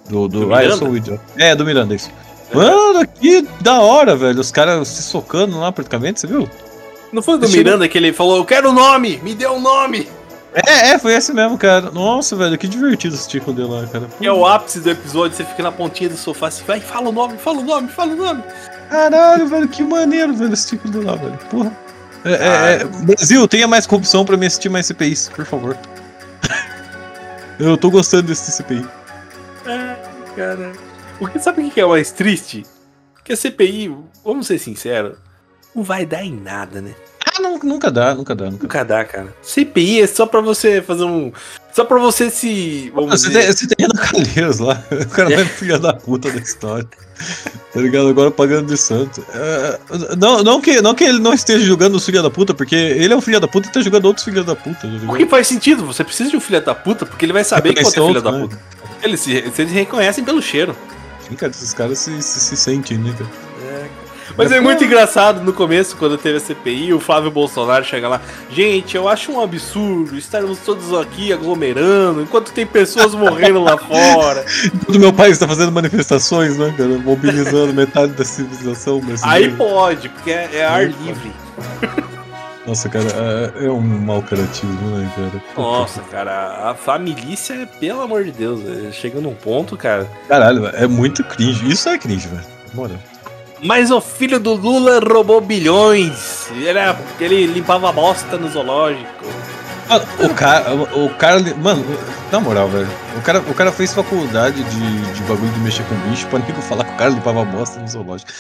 do, do- Do ah, eu sou o idiota. É, do Miranda, isso. Mano, que da hora, velho. Os caras se socando lá praticamente, você viu? Não foi do Miranda que ele falou, eu quero o nome, me dê um nome. É, é, foi esse mesmo, cara. Nossa, velho, que divertido assistir com ele lá, cara. Que é o ápice do episódio, você fica na pontinha do sofá, assim, vai, fala o nome, fala o nome, fala o nome. Caralho, velho, que maneiro, velho, assistir com ele lá, velho. Porra. É, é, é, Brasil, tenha mais corrupção pra me assistir mais CPIs, por favor. Eu tô gostando desse CPI. É, cara. Porque sabe o que é o mais triste? Que a CPI, vamos ser sinceros, não vai dar em nada, né? Ah, não, nunca dá, nunca dá, nunca dá. Nunca dá, cara. CPI é só pra você fazer um. Só pra você se. Vamos Você dizer, tem, você tem Renan Calheiros lá, o cara é filha da puta da história. Tá ligado? Agora pagando de santo. É, não, não, que, não que ele não esteja julgando os filhos da puta, porque ele é um filho da puta e tá jogando outros filhos da puta. Tá ligado? O que faz sentido? Você precisa de um filho da puta, porque ele vai saber que é Reconhecer filho da outro, puta. Eles se, eles reconhecem pelo cheiro. Sim, cara, esses caras se, se, se sentem, né, cara? Mas é muito engraçado no começo, quando teve a CPI, o Flávio Bolsonaro chega lá. Gente, eu acho um absurdo estarmos todos aqui aglomerando, enquanto tem pessoas morrendo lá fora. Enquanto meu país tá fazendo manifestações, né, cara? Mobilizando metade da civilização brasileira. Aí pode, porque é, é ar livre. Nossa, cara, é, é um mau caratismo, né, cara? Nossa, cara, a família, pelo amor de Deus, é, chega num ponto, cara. Caralho, é muito cringe. Isso é cringe, velho. Bora. Mas o filho do Lula roubou bilhões. Era, ele limpava bosta no zoológico. Mano, o cara, o, o cara, mano, na moral, velho, o cara, o cara fez faculdade de, de bagulho de mexer com bicho pra nego falar que o cara limpava bosta no zoológico.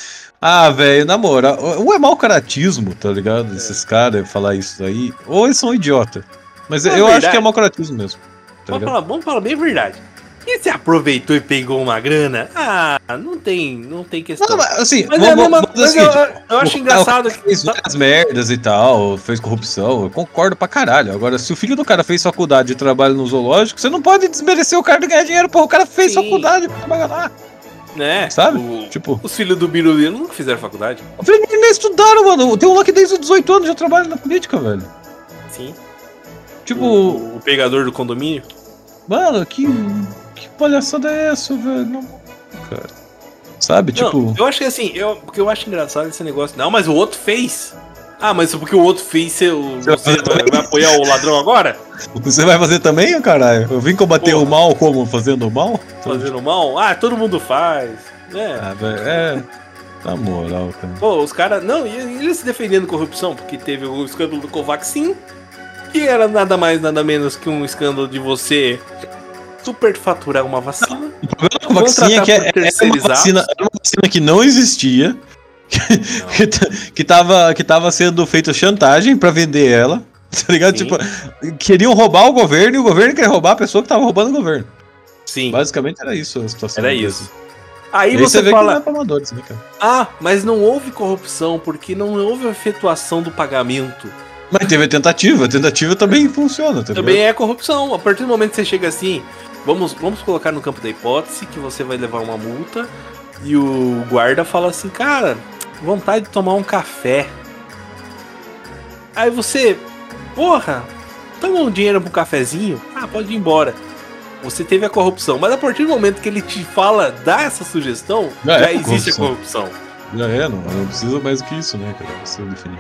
Ah, velho, na moral, ou é mau caratismo, tá ligado? Esses caras falar isso aí, ou eles são idiota. Mas É eu acho verdade. que é mau caratismo mesmo. Tá Vamos falar, vamos falar bem a verdade. E você aproveitou e pegou uma grana? Ah, não tem, não tem questão. Não, mas, assim, Mas vamos, é mesma- vamos mas o eu, eu acho engraçado cara fez que. várias merdas e tal, fez corrupção, eu concordo pra caralho. Agora, se o filho do cara fez faculdade e trabalha no zoológico, você não pode desmerecer o cara de ganhar dinheiro, porra. O cara fez Sim. faculdade pra trabalhar lá. Né? Sabe? o- Tipo, os filhos do Biruliro nunca fizeram faculdade. o filho dele nem estudaram, mano. Tem um lá que desde os 18 anos já trabalha na política, velho. Sim. Tipo, O, o pegador do condomínio. mano, que, que palhaçada é essa, velho? Não, cara. Sabe, Não, tipo. eu acho que assim, eu, porque eu acho engraçado esse negócio. Não, mas o outro fez. Ah, mas porque o outro fez, você, Você vai vai, apoiar o ladrão agora? Você vai fazer também, caralho? Eu vim combater Porra. o mal como fazendo o mal? Fazendo mal? Ah, todo mundo faz. né? Ah, é. Na moral, cara. Pô, os caras. Não, e eles se defendendo corrupção, porque teve o escândalo do Covaxin, que era nada mais, nada menos que um escândalo de você superfaturar uma vacina. O problema com a vacina é que Contratar é, é uma vacina, era uma vacina que não existia, que, t- que, tava, que tava sendo feita chantagem pra vender ela. Tá ligado? Sim. Tipo, queriam roubar o governo e o governo queria roubar a pessoa que tava roubando o governo. Sim, Basicamente era isso a situação. era isso. Aí aí você vê que não fala, é né, ah, mas não houve corrupção porque não houve efetuação do pagamento. Mas teve a tentativa, a tentativa também funciona, tá Também é corrupção. A partir do momento que você chega assim, vamos, vamos colocar no campo da hipótese que você vai levar uma multa e o guarda fala assim, cara, vontade de tomar um café. Aí você, porra, toma um dinheiro pro cafezinho? Ah, pode ir embora. você teve a corrupção. Mas a partir do momento que ele te fala, dá essa sugestão, Já já, é existe a corrupção. corrupção. Já é, não, não precisa mais do que isso, né, cara? Você definir.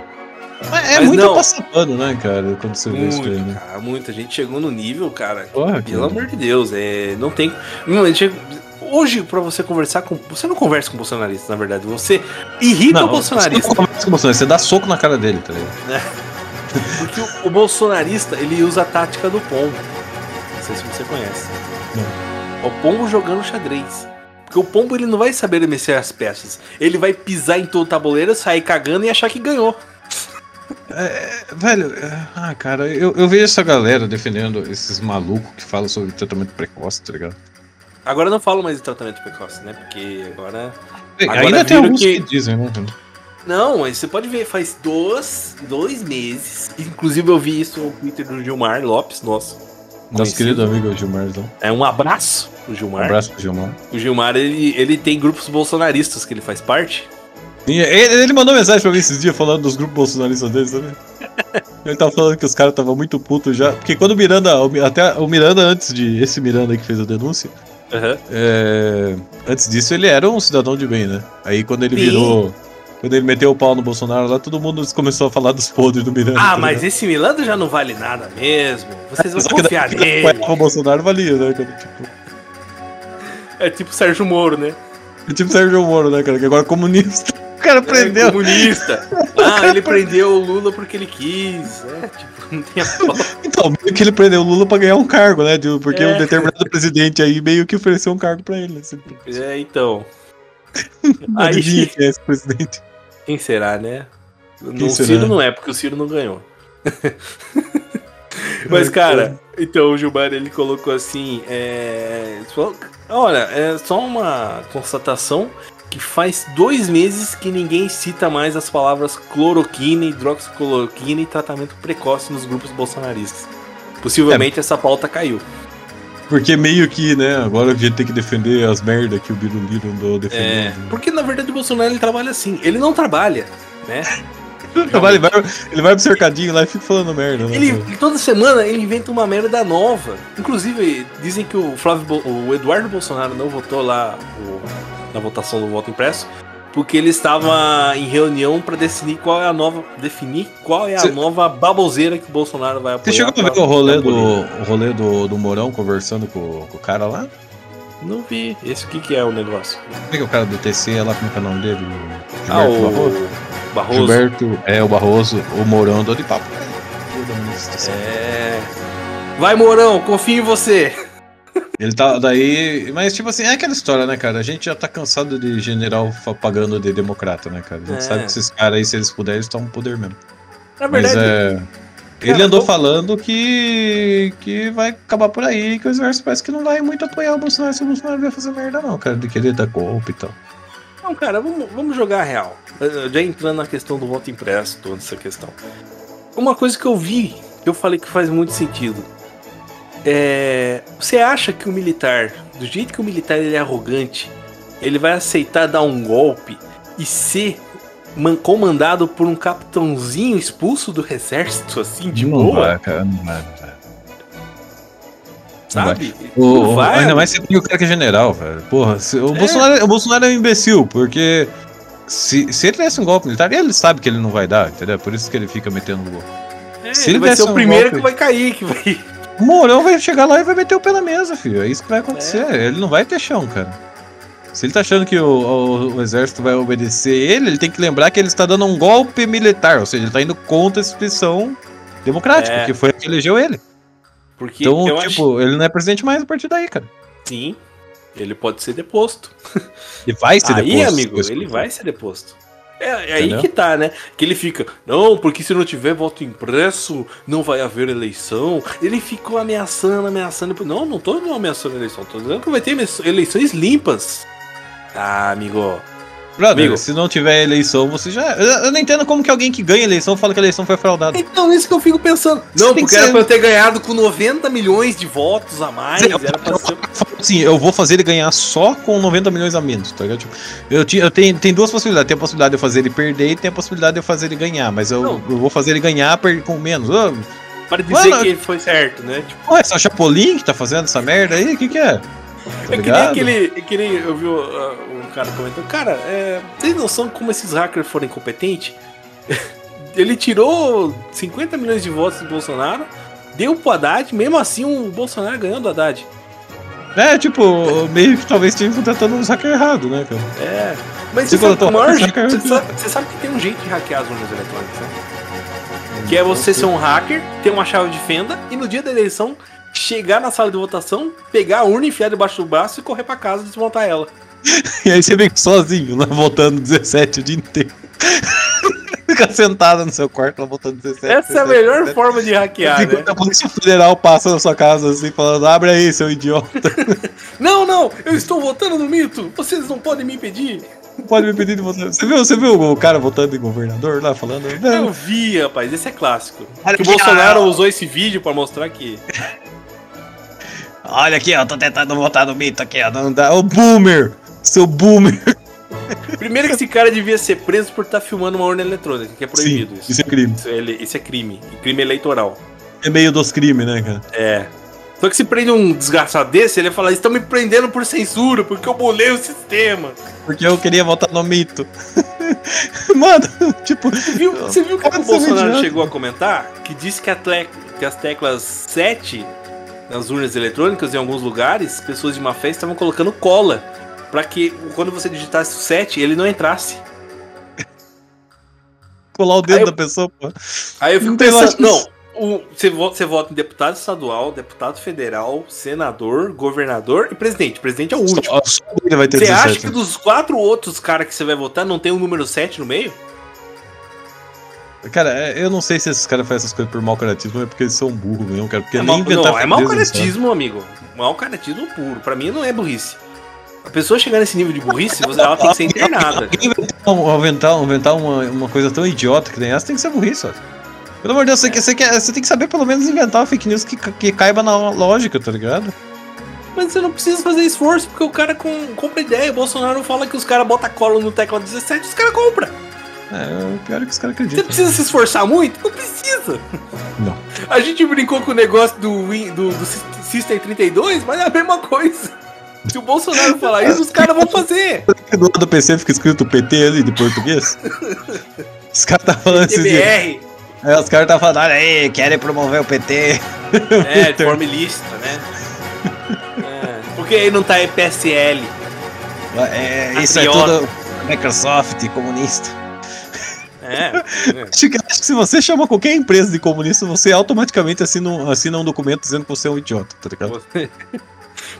É muito não. passapano, né, cara? Quando você vê isso aí, Muito, né? cara, muito. A gente chegou no nível, cara. Porra, Pelo cara. amor de Deus, é, não tem. Não, a gente- hoje, pra você conversar com. Você não conversa com bolsonaristas, na verdade. Você irrita o Não, bolsonarista. Você, não conversa com o Bolsonaro, você dá soco na cara dele, tá ligado? Porque o, o bolsonarista, ele usa a tática do pombo. Não sei se você conhece. É o pombo jogando xadrez. Porque o pombo ele não vai saber mexer as peças. Ele vai pisar em todo o tabuleiro, sair cagando e achar que ganhou. Velho, é, ah, cara, eu, eu vejo essa galera defendendo esses malucos que falam sobre tratamento precoce, tá ligado? Agora eu não falo mais de tratamento precoce, né? Porque agora. Agora Ainda tem alguns que... que- dizem, né? Não, mas você pode ver, faz dois, dois meses. Inclusive eu vi isso no Twitter do Gilmar Lopes, nosso. Nosso querido amigo Gilmarzão. É um abraço pro Um Gilmar. abraço pro Gilmar. O Gilmar, ele, ele tem grupos bolsonaristas que ele faz parte. Ele, ele mandou mensagem pra mim esses dias falando dos grupos bolsonaristas deles também. Ele tava falando que os caras estavam muito putos já. Porque quando o Miranda. Até o Miranda, antes de. Esse Miranda aí que fez a denúncia. Aham. é, antes disso ele era um cidadão de bem, né? Aí quando ele Sim. virou. Quando ele meteu o pau no Bolsonaro lá, todo mundo começou a falar dos podres do Miranda. Ah, tá mas ligado? esse Milando já não vale nada mesmo. Vocês vão Só que confiar daí, nele. quando o Bolsonaro valia, né? cara? Tipo, É tipo Sérgio Moro, né? é tipo Sérgio Moro, né, cara? Que agora é comunista. O cara prendeu. É comunista. Ah, ele prendeu o Lula porque ele quis. É, tipo, não tem a prova. Então, meio que ele prendeu o Lula pra ganhar um cargo, né? Porque É. um determinado presidente aí meio que ofereceu um cargo pra ele. Assim. É, então. Aí, quem é esse presidente? quem será, né? Quem será? Ciro não é, porque o Ciro não ganhou. Mas, cara, então o Gilmar ele colocou assim: é, olha, é só uma constatação que faz dois meses que ninguém cita mais as palavras cloroquina, hidroxicloroquina e tratamento precoce nos grupos bolsonaristas. Possivelmente essa pauta caiu. Porque meio que, né, agora a gente tem que defender as merdas que o Biruliro andou É, defendendo. porque na verdade o Bolsonaro ele trabalha assim, ele não trabalha, né? Ele vai, ele vai pro cercadinho lá e fica falando merda, né? Ele, ele- toda semana ele inventa uma merda nova. Inclusive, dizem que o Flávio o Eduardo Bolsonaro não votou lá o- na votação do voto impresso, porque ele estava em reunião para definir qual é a nova definir qual é a Cê- nova baboseira que o Bolsonaro vai apoiar. Você chegou a ver o rolê, do, o rolê do, do Mourão conversando com, com o cara lá? Não vi. Esse o que que é o negócio? Como é que é o cara do TC lá, como é que é o nome dele? O Ah, Gilberto Barroso? o Barroso. Gilberto, é, o Barroso, o Mourão andou de papo. É. Vai, Mourão, confio em você. Ele tá daí. Mas, tipo assim, é aquela história, né, cara? A gente já tá cansado de general pagando de democrata, né, cara? A gente É. sabe que esses caras aí, se eles puderem, eles tomam poder mesmo. Na Mas verdade, é. Ele andou falando que, que vai acabar por aí, que o exército parece que não vai muito apoiar o Bolsonaro se o Bolsonaro vier fazer merda, não, cara, de querer dar golpe e tal. Não, cara, vamos, vamos jogar a real. Eh, Já entrando na questão do voto impresso, toda essa questão. Uma coisa que eu vi, que eu falei que faz muito sentido. É. Você acha que o militar, do jeito que o militar ele é arrogante, ele vai aceitar dar um golpe e ser man- comandado por um capitãozinho expulso do exército, assim, de não boa? vai, cara, não vai, não vai. sabe? O- Não vai. ainda mais se o cara que é general, velho. Porra, se- o, É. Bolsonaro, o Bolsonaro é um imbecil, porque se, se ele desse um golpe militar, ele sabe que ele não vai dar, entendeu? Por isso que ele fica metendo o golpe. É, se ele ele vai ser o um primeiro golpe- que vai cair, que vai. O Mourão vai chegar lá e vai meter o pé na mesa, filho. É isso que vai acontecer. Ele não vai ter chão, cara. Se ele tá achando que o, o- o exército vai obedecer ele, ele tem que lembrar que ele está dando um golpe militar, ou seja, ele tá indo contra a instituição democrática, É. que foi a que elegeu ele. Porque Então, tipo, ele não é presidente mais a partir daí, cara. acho sim, ele pode ser deposto. Ele vai ser aí, deposto, amigo, depois. ele vai ser deposto. É, é aí que tá, né? Que ele fica, não, porque se não tiver voto impresso, não vai haver eleição. Ele ficou ameaçando, ameaçando. Não, não tô ameaçando a eleição, tô dizendo que vai ter eleições limpas. Ah, amigo. Brother, Amigo. se não tiver eleição, você já. Eu, eu não entendo como que alguém que ganha eleição fala que a eleição foi fraudada. Então, isso que eu fico pensando. Não, porque que era ser- pra eu ter ganhado com 90 milhões de votos a mais. Eu- Era pra ser. Assim, eu vou fazer ele ganhar só com 90 milhões a menos, tá ligado? Tipo, eu, eu tenho, tem duas possibilidades. Tem a possibilidade de eu fazer ele perder e tem a possibilidade de eu fazer ele ganhar. Mas eu, eu vou fazer ele ganhar com menos. Para dizer Mano, que foi certo, né? Tipo, Ué, é só o Chapolin que tá fazendo essa merda aí? O que que é? Tá é que nem ligado? aquele. é que nem eu vi uh, um cara comentando. Cara, é, tem noção como esses hackers foram incompetentes? Ele tirou 50 milhões de votos do Bolsonaro, deu pro Haddad, mesmo assim o Bolsonaro ganhou do Haddad. É, tipo, meio que talvez esteja contratando um hacker errado, né, cara? É. Mas Você você, sabe, o maior hacker, você sabe, você sabe que tem um jeito de hackear as urnas eletrônicas, né? Que é você ser um hacker, ter uma chave de fenda e no dia da eleição chegar na sala de votação, pegar a urna, enfiar debaixo do braço e correr pra casa e desmontar ela. E aí você vem sozinho, lá votando 17 o dia inteiro. Fica sentado no seu quarto lá votando 17. Essa é a 17, melhor 17. forma de hackear, né? A Polícia Federal passa na sua casa assim, falando: abre aí, seu idiota. Não, não, eu estou votando no mito, vocês não podem me impedir. Não pode me pedir de votar. Você viu, você viu o cara votando em governador lá falando? Eu Não, vi, rapaz, esse é clássico. Que o Bolsonaro usou esse vídeo pra mostrar que. Olha aqui, ó, tô tentando votar no mito aqui, ó. Não dá. Ô, boomer! Seu boomer! Primeiro que esse cara devia ser preso por estar filmando uma urna eletrônica, que é proibido Sim, isso. isso é crime. Isso, ele- isso é crime. Crime eleitoral. É meio dos crimes, né, cara? É. Só que se prende um desgraçado desse, ele ia falar: estão me prendendo por censura, porque eu bolei o sistema. Porque eu queria votar no mito. Mano, tipo. Você viu, você viu o que, Pode o Bolsonaro chegou a comentar? Que disse que, a que as teclas 7 nas urnas eletrônicas, em alguns lugares, pessoas de má fé estavam colocando cola. Pra que quando você digitasse o 7, ele não entrasse. Colar o dedo eu- da pessoa, pô. Aí eu fico Não pensando, não, o- você, vota, você vota em deputado estadual, deputado federal, senador, governador e presidente. Presidente é o último. Só, só ele vai ter Você 17. acha que dos quatro outros caras que você vai votar não tem o número 7 no meio? Cara, é, eu não sei se esses caras fazem essas coisas por mau caratismo ou é porque eles são burros mesmo, cara. Porque É nem inventar não, é mau sabe? caratismo, amigo. Mau caratismo puro. Pra mim não é burrice. A pessoa chegar nesse nível de burrice, você- ela tem que ser internada. Inventar, inventar, inventar uma, uma coisa tão idiota que nem essa tem que ser burrice, ó. Pelo amor de Deus, você, quer- você, quer- você tem que saber pelo menos inventar uma fake news que, que caiba na lógica, tá ligado? Mas você não precisa fazer esforço, porque o cara com, compra ideia. O Bolsonaro fala que os caras botam cola no teclado 17 os caras compram. É, o pior é que os caras Você acreditam. precisa se esforçar muito? Não precisa. Não. A gente brincou com o negócio do, do, do Sys- System 32, mas é a mesma coisa. Se o Bolsonaro falar isso, os caras vão fazer. Do lado do PC fica escrito PT ali de português. Os caras tá falando. TBR, É, os caras tá falando, olha aí, querem promover o PT. é, de forma ilícita, né? É, porque aí não tá PSL. É, isso é tudo Microsoft, comunista. É, Acho que, acho que se você chama qualquer empresa de comunista, você automaticamente assina um, assina um documento dizendo que você é um idiota, tá ligado?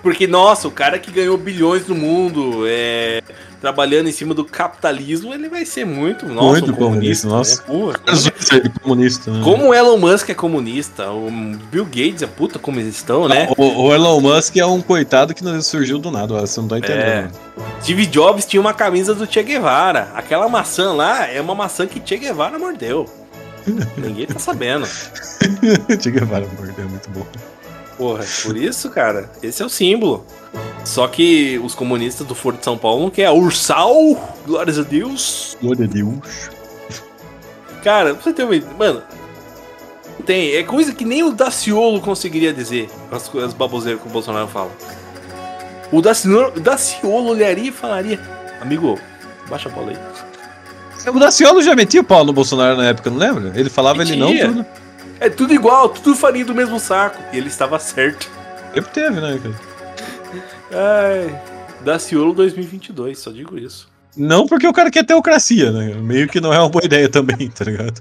Porque, nossa, o cara que ganhou bilhões no mundo, é, trabalhando em cima do capitalismo, ele vai ser muito, nossa, Muito comunista. comunista, nossa. Né? Zucker de comunista, né? como o Elon Musk é comunista, o Bill Gates é puta como eles estão, né? O, o Elon Musk é um coitado que não surgiu do nada, você não tá entendendo. Steve Jobs tinha uma camisa do Che Guevara. Aquela maçã lá é uma maçã que Che Guevara mordeu. Ninguém tá sabendo. Che Guevara mordeu, é muito bom. Porra, por isso, cara, esse é o símbolo. Só que os comunistas do Foro de São Paulo não querem a Ursal, glórias a Deus. Glória a Deus. Cara, pra você ter uma ideia, mano, tem, é coisa que nem o Daciolo conseguiria dizer, as, as baboseiras que o Bolsonaro fala. O Daciolo, Daciolo olharia e falaria, amigo, baixa a bola aí. O Daciolo já metia o pau no Bolsonaro na época, não lembra? Ele falava ele não Metia. tudo. É tudo igual, tudo farinha do mesmo saco. E ele estava certo. Sempre teve, né, cara? Ai, Daciolo 2022, só digo isso. Não porque o cara quer teocracia, né? Meio que não é uma boa ideia também, tá ligado?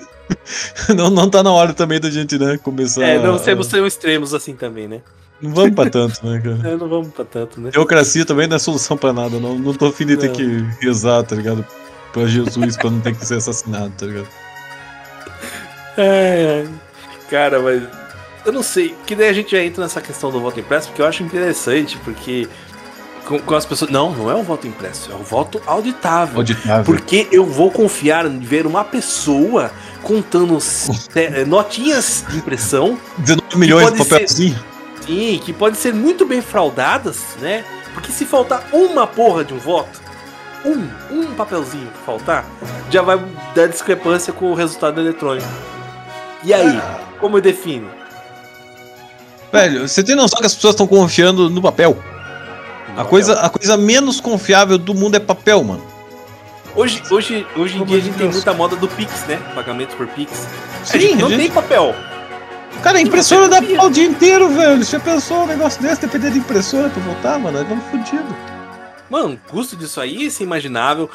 não, não tá na hora também da gente, né, começar... É, não a- temos tão extremos assim também, né? Não vamos pra tanto, né, cara? É, não vamos pra tanto, né? Teocracia também não é solução pra nada, não. Não tô afim de ter Não. que rezar, tá ligado? Pra Jesus, pra não ter que ser assassinado, tá ligado? É, cara, mas eu não sei. Que daí a gente já entra nessa questão do voto impresso, porque eu acho interessante, porque com, com as pessoas. Não, não é um voto impresso, é um voto auditável. Auditável. Porque eu vou confiar em ver uma pessoa contando eh, notinhas de impressão 19 milhões de pode ser- papelzinho. Sim, que podem ser muito bem fraudadas, né? Porque se faltar uma porra de um voto, um, um papelzinho que faltar, já vai dar discrepância com o resultado eletrônico. E aí, como eu defino? Velho, você tem noção que as pessoas estão confiando no papel? A coisa, a coisa menos confiável do mundo é papel, mano. Hoje, hoje, hoje em dia a de gente tem Deus. muita moda do Pix, né? Pagamento por Pix. a Sim, gente não a gente- tem papel. Cara, a impressora dá pau o dia inteiro, velho. Você já pensou um negócio desse, depender de impressora pra voltar, mano? Nós estamos fodidos. Mano, o custo disso aí é imaginável.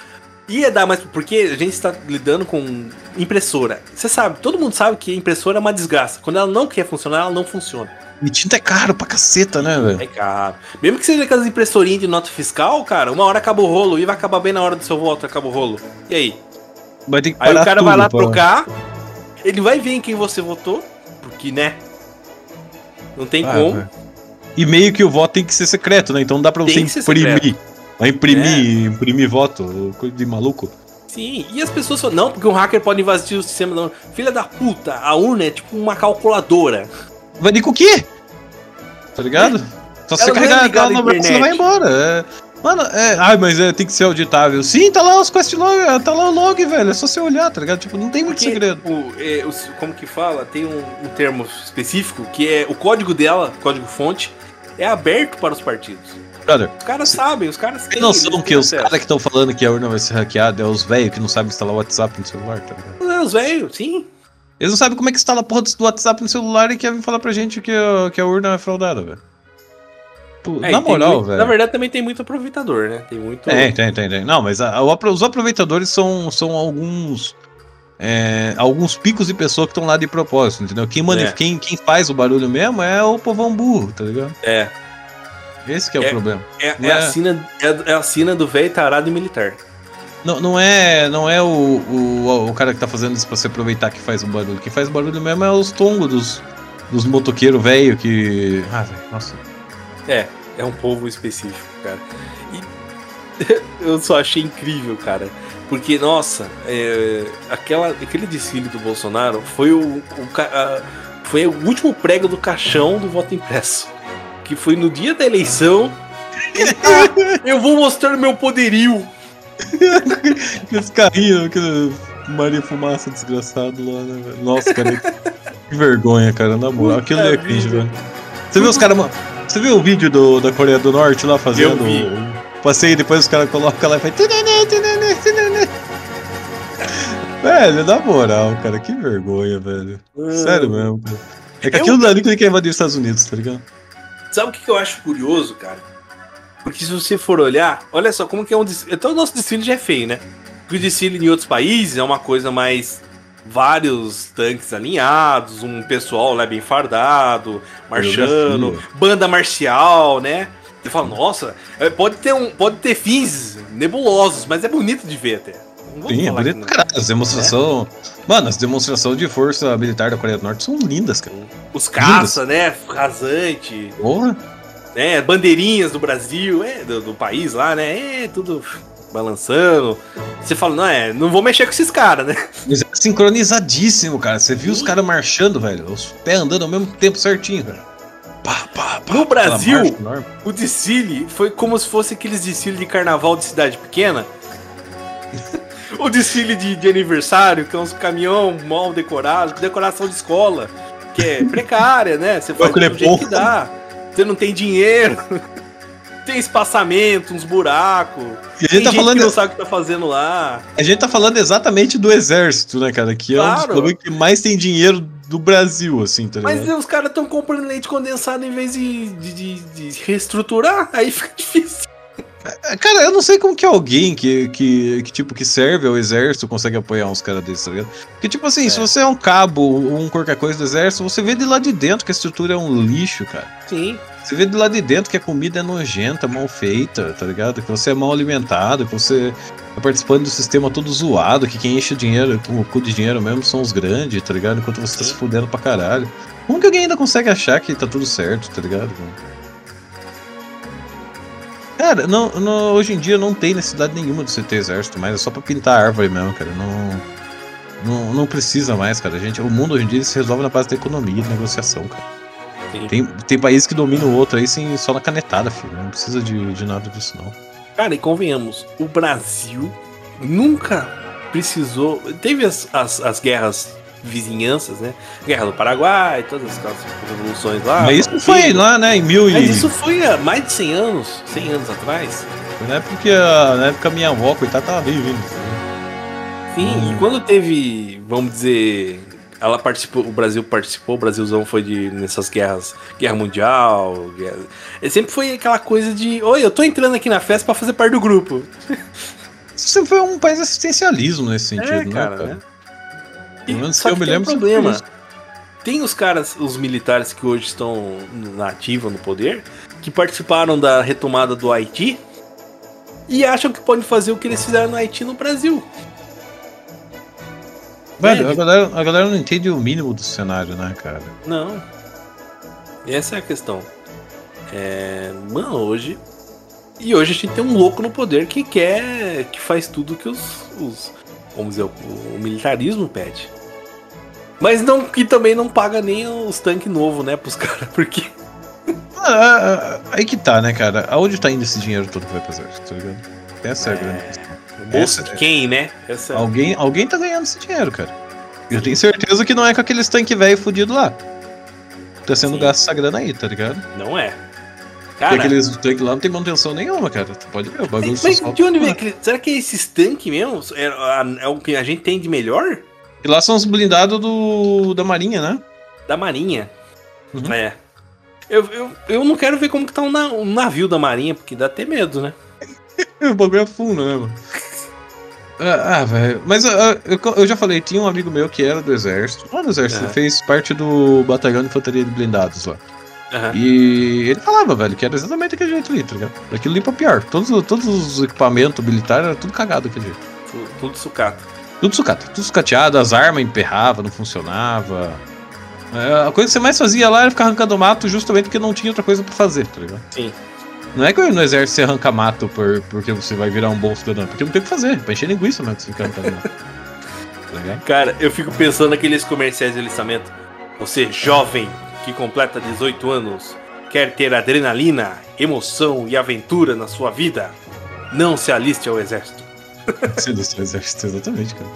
Ia dar mais. Porque a gente está lidando com impressora. Você sabe, todo mundo sabe que impressora é uma desgraça. Quando ela não quer funcionar, ela não funciona. E tinta é caro pra caceta, né, velho? É caro. Mesmo que seja aquelas impressorinhas de nota fiscal, cara, uma hora acaba o rolo e vai acabar bem na hora do seu voto, acaba o rolo. E aí? Vai ter que Aí o cara vai lá pra- trocar, ele vai ver em quem você votou, porque, né? Não tem Ah, como. velho. E meio que o voto tem que ser secreto, né? Então não dá pra você imprimir. secreto. Vai imprimir, imprimir voto, coisa de maluco. Sim, e as pessoas falam, não, porque um hacker pode invadir o sistema. Não. Filha da puta, a urna é tipo uma calculadora. Vai de com o quê? Tá ligado? Só você Ela não é carregar ela no braço ela vai embora. É. Mano, é. Ai, mas é, tem que ser auditável. Sim, tá lá os quest log, tá lá o log, velho. É só você olhar, tá ligado? Tipo, não tem muito Porque, segredo. o, é, os- como que fala? Tem um, um termo específico que é o código dela, código fonte, é aberto para os partidos. Brother, Os caras sabem, os caras tem noção que têm os caras que estão falando que a urna vai ser hackeada é os velhos que não sabem instalar o WhatsApp no celular, tá ligado? É, Os velhos, sim. Eles não sabem como é que instala a porra do WhatsApp no celular e querem falar pra gente que, a- que a urna é fraudada, velho. É, Na moral, velho. Na verdade, também tem muito aproveitador, né? Tem muito. Tem, tem, tem, tem. Não, mas a- apro- os aproveitadores são, são alguns. é, alguns picos de pessoa que estão lá de propósito, entendeu? Quem, É. quem, quem faz o barulho mesmo é o povão burro, tá ligado? É. Esse que é, É. o problema. É, é é- a sina, é, é a sina do velho tarado e militar. Não, não é, não é o, o, o cara que tá fazendo isso pra se aproveitar que faz o barulho. Quem faz o barulho mesmo é os tongos dos, dos motoqueiros velho que. Ah, velho, nossa. É, é um povo específico, cara. E eu só achei incrível, cara. Porque, nossa, é, aquela, aquele desfile do Bolsonaro foi o, o a- foi o último prego do caixão do voto impresso. Que foi no dia da eleição. Ele, "Ah, eu vou mostrar meu poderio. Aqueles carrinhos, aquele Maria Fumaça desgraçado lá, né, velho? Nossa, cara, que vergonha, cara, na moral. Aquilo é cringe, velho. Você viu os caras? Você viu o vídeo do, da Coreia do Norte lá fazendo Eu o passeio e depois os caras colocam lá e fazem. Velho, na moral, cara, que vergonha, velho. Sério mesmo, cara. É que Eu- aquilo dali que quer invadir os Estados Unidos, tá ligado? Sabe o que eu acho curioso, cara? Porque se você for olhar, olha só como que é um desfile. Então o nosso desfile já é feio, né? Porque o desfile em outros países é uma coisa mais. Vários tanques alinhados, um pessoal lá bem fardado, marchando, banda marcial, né? Você fala, nossa, é, pode ter, um, pode ter fins nebulosos, mas é bonito de ver até. Vamos Sim, é bonito não. caralho. As demonstrações. Mano, as demonstrações de força militar da Coreia do Norte são lindas, cara. Os caça, né? Rasante, Porra. né? Bandeirinhas do Brasil, é, do, do país lá, né? É, tudo balançando. Você fala, não, é, não vou mexer com esses caras, né? Mas é sincronizadíssimo, cara. Você viu os caras marchando, velho? Os pés andando ao mesmo tempo certinho, velho. Pá, pá, pá. No Brasil, o desfile foi como se fosse aqueles desfiles de carnaval de cidade pequena. o desfile de, de aniversário, que é uns caminhão mal decorados, decoração de escola, que é precária, né? Você faz do Crepom. jeito que dá. Você não tem dinheiro. Tem espaçamento, uns buracos. E a gente, tá falando, que não sabe o que tá fazendo lá. a gente tá falando exatamente do exército, né, cara? Que é um dos Claro. que mais tem dinheiro do Brasil, assim, tá ligado? Mas os caras estão comprando leite condensado em vez de, de, de- de reestruturar, aí fica difícil. É, Cara, eu não sei como que alguém que, que, que, tipo, que serve ao exército consegue apoiar uns caras desses, tá ligado? Porque, tipo assim, se você é um cabo ou um qualquer coisa do exército, você vê de lá de dentro que a estrutura é um lixo, cara. Sim. Você vê de lá de dentro que a comida é nojenta, mal feita, tá ligado? Que você é mal alimentado, que você tá participando do sistema todo zoado, que quem enche o dinheiro, o cu de dinheiro mesmo são os grandes, tá ligado? Enquanto você tá se fudendo pra caralho. Como que alguém ainda consegue achar que tá tudo certo, tá ligado? Cara, não, não- hoje em dia não tem necessidade nenhuma de você ter exército, mas é só pra pintar árvore mesmo, cara. Não, não, não precisa mais, cara. A gente, o mundo hoje em dia se resolve na base da economia e negociação, cara. Sim. Tem, tem país que domina o outro aí sem, só na canetada, filho. Não precisa de, de nada disso, não. Cara, e convenhamos, o Brasil nunca precisou. Teve as, as, as guerras vizinhanças, né? Guerra do Paraguai, todas aquelas revoluções lá. Mas isso foi lá, né, em mil e... Mas isso foi há mais de 100 anos, 100 anos atrás. Na época que a, na época minha avó, coitada, tava viva ainda. Sim, e quando teve, vamos dizer, ela participou, o Brasil participou, o Brasilzão foi de nessas guerras, guerra mundial, guerra, sempre foi aquela coisa de, oi, eu tô entrando aqui na festa pra fazer parte do grupo. Você foi um país assistencialismo nesse sentido, é, né, cara, cara? né? Pelo menos só que eu me tem um lembro, problema. Tem os caras, os militares que hoje estão na ativa, no poder, que participaram da retomada do Haiti e acham que podem fazer o que eles fizeram no Haiti no Brasil. Velho, É, a galera, a galera não entende o mínimo do cenário, né, cara? Não. Essa é a questão. É, mano, hoje. E hoje a gente tem um louco no poder que quer. que faz tudo que os. os vamos dizer, o, o militarismo pede. Mas não que também não paga nem os tanques novos, né, pros caras, porque. Ah, ah, ah, aí que tá, né, cara? Aonde tá indo esse dinheiro todo que vai pro exército, tá ligado? Essa é a grande questão. De quem, né? Essa é- Alguém, alguém tá ganhando esse dinheiro, cara. Eu tenho certeza que não é com aqueles tanques velho fudido lá. Tá sendo Sim. gasto essa grana aí, tá ligado? Não é. Porque Cara, aqueles tanques lá não tem manutenção nenhuma, cara. Tu pode ver, o bagulho mas, só mas de onde vem? aquele- Será que esses tanques mesmo é, é o que a gente tem de melhor? E lá são os blindados do, da Marinha, né? Da Marinha. Uhum. É. Eu, eu, eu não quero ver como que tá um, na- um navio da Marinha, porque dá até medo, né? O bagulho é fundo, né, mano? Ah, ah, velho. Mas ah, eu, eu já falei, tinha um amigo meu que era do exército. Não do exército, ele fez parte do batalhão de infantaria de blindados lá. Aham. E ele falava, velho, que era exatamente aquele jeito ali, tá ligado? Aquilo ali pra pior. Todos, todos os equipamentos militares eram tudo cagado daquele jeito. Tudo, tudo sucata. Tudo sucata, tudo sucateado, as armas emperravam, não funcionava. É, a coisa que você mais fazia lá era ficar arrancando mato justamente porque não tinha outra coisa pra fazer, tá ligado? Sim. Não é que no exército você arranca mato por, porque você vai virar um bom cidadão, porque não tem o que fazer, pra encher linguiça, né? que Você fica arrancando mato. Tá? Cara, eu fico pensando naqueles comerciais de alistamento. Você, jovem, que completa 18 anos, quer ter adrenalina, emoção e aventura na sua vida? Não se aliste ao exército. Você do seu exército, exatamente, cara.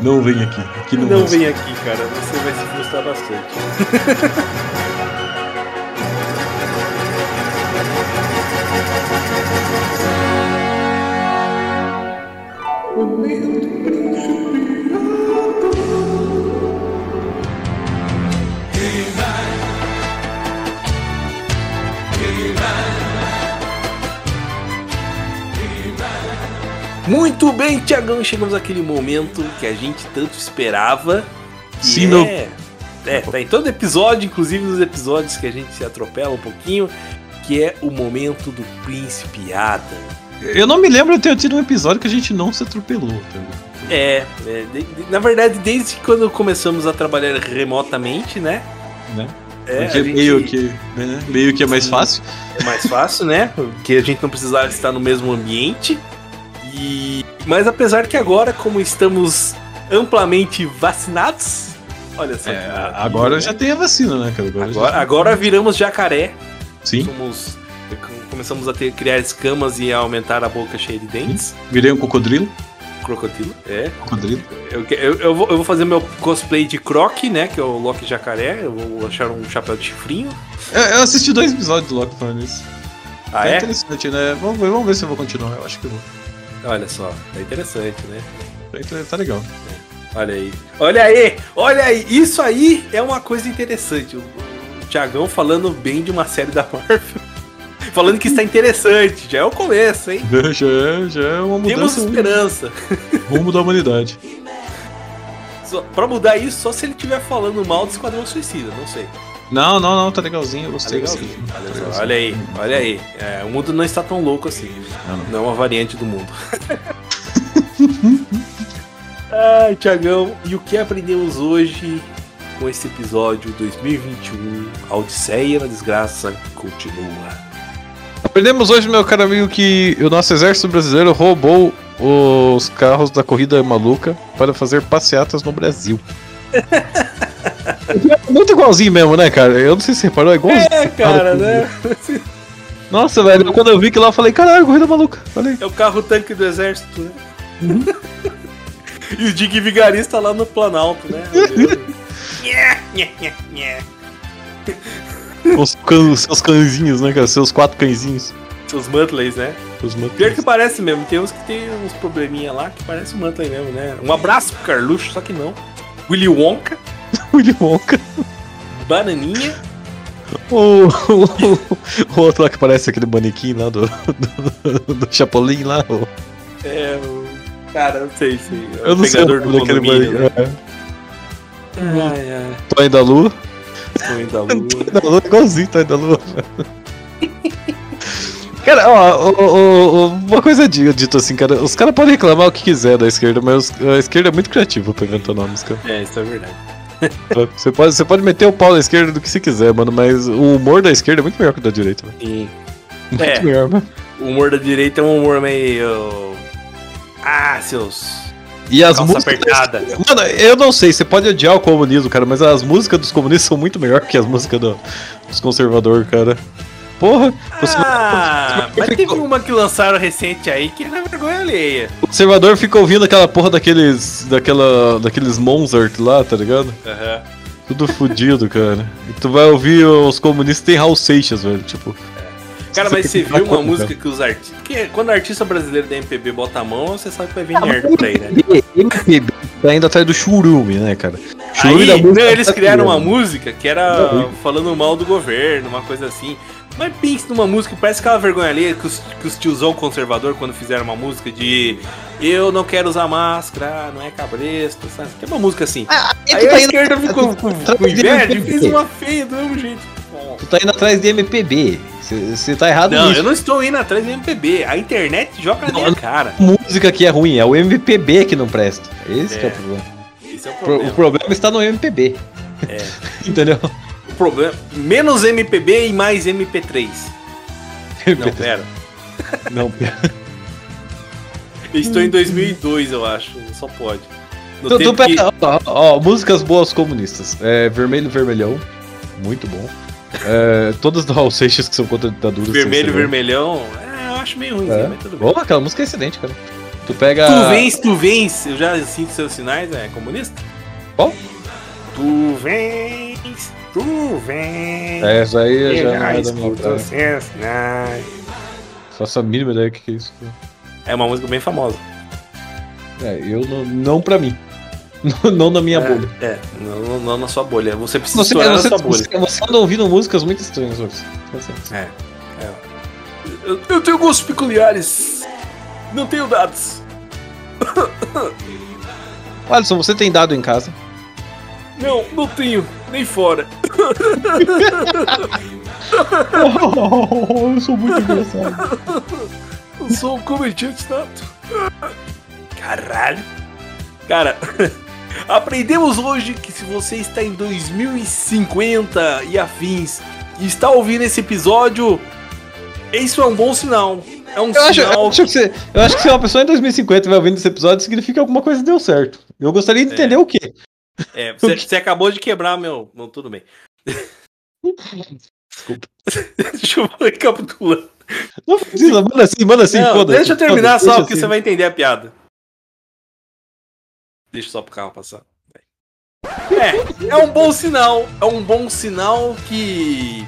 Não vem aqui. Aqui não, Não vem aqui, cara. Você vai se frustrar bastante. Muito bem, Tiagão, chegamos àquele momento que a gente tanto esperava. Sim, é... não. é, tá em todo episódio, inclusive nos episódios que a gente se atropela um pouquinho, que é o momento do príncipe Adam. Eu não me lembro de ter tido um episódio que a gente não se atropelou, tá? É, é, de- de- na verdade, desde quando começamos a trabalhar remotamente, né? Né? É, gente- meio que. né? Meio que é mais fácil. é mais fácil, né? Porque a gente não precisava estar no mesmo ambiente. E mas apesar que agora, como estamos amplamente vacinados, olha só. É, agora né? já tem a vacina, né, cara? Agora, Agora, já... agora viramos jacaré. Sim, Somos começamos a ter criar escamas e a aumentar a boca cheia de dentes. virei um cocodrilo. Crocodilo, é. Cocodrilo. Eu, eu, eu, vou, eu vou fazer meu cosplay de Croc, né? Que é o Loki jacaré. Eu vou achar um chapéu de chifrinho. Eu, eu assisti dois episódios do Loki falando isso. Ah, é é? interessante, né? Vamos ver, vamos ver se eu vou continuar. Eu acho que eu vou. Olha só, tá interessante, né? Tá, tá legal. Olha aí. Olha aí! Olha aí! Isso aí é uma coisa interessante. O, o Tiagão falando bem de uma série da Marvel. falando que está interessante. Já é o começo, hein? Já é, já é uma Temos mudança no esperança. rumo da humanidade. Só, pra mudar isso, só se ele estiver falando mal do Esquadrão Suicida, não sei. Não, não, não, tá legalzinho. Eu Tá gostei. legalzinho. gostei. Olha, Tá legalzinho. olha aí, olha aí. É, o mundo não está tão louco assim. Não, não. Não é uma variante do mundo. Ai, Tiagão, e o que aprendemos hoje com esse episódio 2021? A Odisseia na Desgraça continua. Aprendemos hoje, meu caro amigo, que o nosso exército brasileiro roubou os carros da corrida maluca para fazer passeatas no Brasil. É Muito igualzinho mesmo, né, cara? Eu não sei se você reparou, é igualzinho. É, cara, né? Nossa, velho, quando eu vi que lá, eu falei, caralho, corrida maluca. Falei. É o carro tanque do exército, né? E o Dick Vigarista lá no Planalto, né? Os can- seus cãezinhos, né, cara? Seus quatro cãezinhos. Seus Mutleys, né? Os Pior que parece mesmo, tem uns que tem uns probleminha lá que parece o Muttley mesmo, né? Um abraço pro Carluxo, só que não. Willy Wonka, Willy Wonka. Bananinha. O, o, o outro lá que parece aquele manequim lá do, do, do Chapolin lá. O, É, o. Cara, eu sei, sei. É eu não sei do daquele condomínio, né? manequim. Ai, ai. É. Toy da Lua. Sonho da lua. Toy da Lua, igualzinho Toy da Lua. Cara, ó, ó, ó, uma coisa di- dito assim, cara, os caras podem reclamar o que quiser da esquerda, mas a esquerda é muito criativa pra inventar nomes, cara. É, isso é verdade. Você pode, você pode meter o pau na esquerda do que você quiser, mano, mas o humor da esquerda é muito melhor que o da direita, velho. E Muito É. melhor, mano. o humor da direita é um humor meio. Ah, seus. E as Calça músicas. apertada. Mano, eu não sei, você pode odiar o comunismo, cara, mas as músicas dos comunistas são muito melhores que as músicas do- dos conservadores, cara. Porra, você- Ah, mas Ficou- teve uma que lançaram recente aí que era vergonha alheia. o conservador fica ouvindo aquela porra daqueles. daquela. daqueles Mozart lá, tá ligado? Aham. Tudo fudido, cara. E tu vai ouvir os comunistas tem Raul Seixas, velho, tipo. Cara, mas você viu uma música que os artistas. Porque quando artista brasileiro da MPB bota a mão, você sabe que vai vir merda por aí, né? MPB tá indo atrás do churume, né, cara? Aí, da não, música eles tá criaram uma música que era falando mal do governo, uma coisa assim. Mas pense numa música, parece aquela vergonha alheia que os, que os tiozão conservador, quando fizeram uma música de Eu não quero usar máscara, não é cabresto, sabe? Tem uma música assim. E Aí tu a tá indo esquerda ficou com, com de inveja e fez uma feia do mesmo jeito. Tu tá indo atrás de MPB. Você tá errado Não, nisso. eu não estou indo atrás do MPB. A internet joga na minha cara. música que é ruim, é o MPB que não presta. Esse que é É. o problema. Esse é o Pro- problema. O problema está no MPB. É. Entendeu? Problema. Menos MPB e mais MP3. Não, pera. Não, Eu estou em 2002, eu acho. Só pode. No tu, tu tempo que- pega, ó, ó, músicas boas comunistas. É, Vermelho Vermelhão, muito bom. É, todas do Raul Seixas que são contra a ditadura. Vermelho, vermelhão. É, eu acho meio ruim, É. mas tudo bem. Bom, aquela música é excelente, cara. Tu pega. Tu vens, tu vens. Eu já sinto seus sinais, é comunista? Qual? Tu vens, tu. É, essa aí eu já é da escuto seus sinais. Faço a mínima ideia do que que é isso. É uma música bem famosa. É, eu não, não pra mim. Não, não na minha é, bolha. É, não, não- não na sua bolha. Você precisa Você, estourar você, na sua bolha. você, você anda ouvindo músicas muito estranhas hoje. É. é. Eu, eu tenho gostos peculiares. Não tenho dados. Alisson, você tem dado em casa? Não, não tenho. Nem fora. eu sou muito engraçado. Eu sou um comediante nato. Caralho. Cara, aprendemos hoje que se você está em 2050 e afins e está ouvindo esse episódio, isso é um bom sinal. É um Eu acho, sinal. eu, acho que você, eu acho que se uma pessoa em 2050 vai ouvindo esse episódio, significa que alguma coisa deu certo. Eu gostaria de É. entender o quê. É, você, você acabou de quebrar meu. Não, tudo bem. Desculpa. Deixa eu recapitular. Não precisa, manda assim, manda assim, foda-se. deixa eu terminar só, porque assim. você vai entender a piada. Deixa só pro carro passar. É, é um bom sinal. É um bom sinal que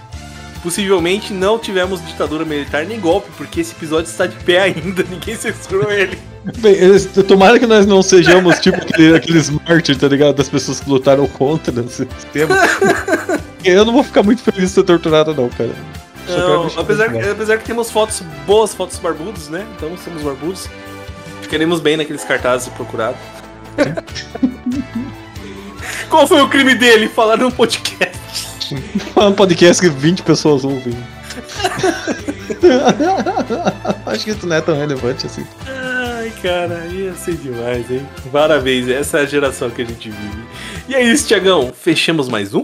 possivelmente não tivemos ditadura militar nem golpe, porque esse episódio está de pé ainda, ninguém censurou ele. Bem, tomara que nós não sejamos tipo aquele- aqueles mártires, tá ligado? Das pessoas que lutaram contra o sistema. eu não vou ficar muito feliz de ser torturado, não, cara. Não, apesar, claro. apesar que temos fotos, boas fotos barbudos, né? Então somos barbudos. Ficaremos bem naqueles cartazes procurados. Qual foi o crime dele? Falar num podcast. Falar um podcast que 20 pessoas ouvem. Acho que isso não é tão relevante assim. Ai, cara, ia ser demais, hein? Parabéns, essa é a geração que a gente vive. E é isso, Tiagão. Fechamos mais um?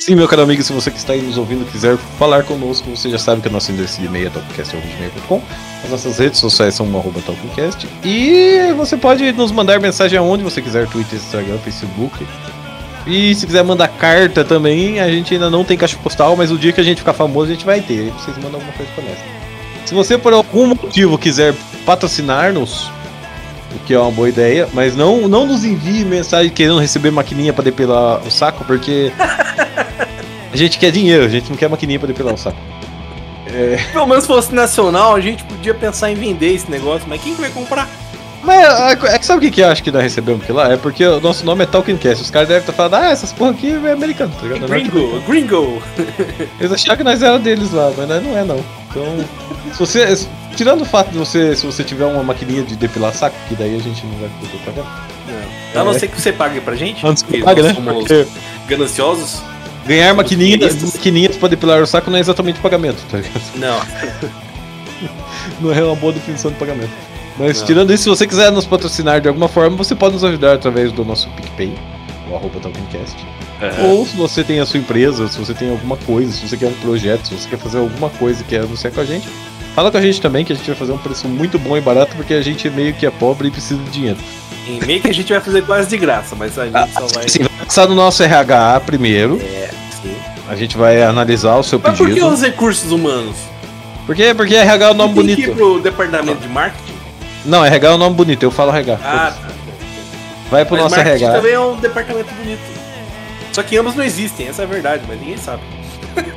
Sim, meu caro amigo, se você que está aí nos ouvindo quiser falar conosco, você já sabe que o nosso endereço de e-mail é talkcast.com. As nossas redes sociais são arroba talkcast. E você pode nos mandar mensagem aonde você quiser, Twitter, Instagram, Facebook. E se quiser mandar carta também, a gente ainda não tem caixa postal, mas o dia que a gente ficar famoso a gente vai ter. Aí vocês mandam alguma coisa pra nós. Se você por algum motivo quiser patrocinar-nos, o que é uma boa ideia, mas não, não nos envie mensagem querendo receber maquininha pra depilar o saco, porque a gente quer dinheiro, a gente não quer maquininha pra depilar o saco. Pelo menos se fosse nacional, a gente podia pensar em vender esse negócio, mas quem que vai comprar? Mas é que sabe o que, que eu acho que nós recebemos aqui lá? É porque o nosso nome é Talking Cast. Os caras devem estar falando, ah, essas porra aqui é americano, tá ligado? Gringo, gringo. Eles acharam que nós era deles lá, mas nós não é não. Então, se você. Tirando o fato de você, se você tiver uma maquininha de depilar saco, que daí a gente não vai poder pagar. A não ser que você pague pra gente, Antes que pague, nós né? somos Porque gananciosos. ganhar maquininhas, maquininhas pra depilar o saco não é exatamente pagamento, tá ligado? Não, Não é uma boa definição de pagamento. Mas Não. tirando isso, se você quiser nos patrocinar de alguma forma, você pode nos ajudar através do nosso PicPay, o arroba Talkincast. Ou se você tem a sua empresa, se você tem alguma coisa, se você quer um projeto, se você quer fazer alguma coisa e quer anunciar com a gente, fala com a gente também que a gente vai fazer um preço muito bom e barato porque a gente meio que é pobre e precisa de dinheiro. em meio que a gente vai fazer quase de graça, mas a gente Ah, só vai. Sim, vai passar no nosso RH primeiro, É, sim. a gente vai analisar o seu Mas por que pedido. os recursos humanos? Por quê? Porque RH é o nome Tem que ir bonito. pro departamento de marketing? Não, RH é o nome bonito, eu falo RH. Ah, tá. vai pro Mas nosso marketing RH. também é um departamento bonito. Só que ambos não existem, essa é a verdade, mas ninguém sabe.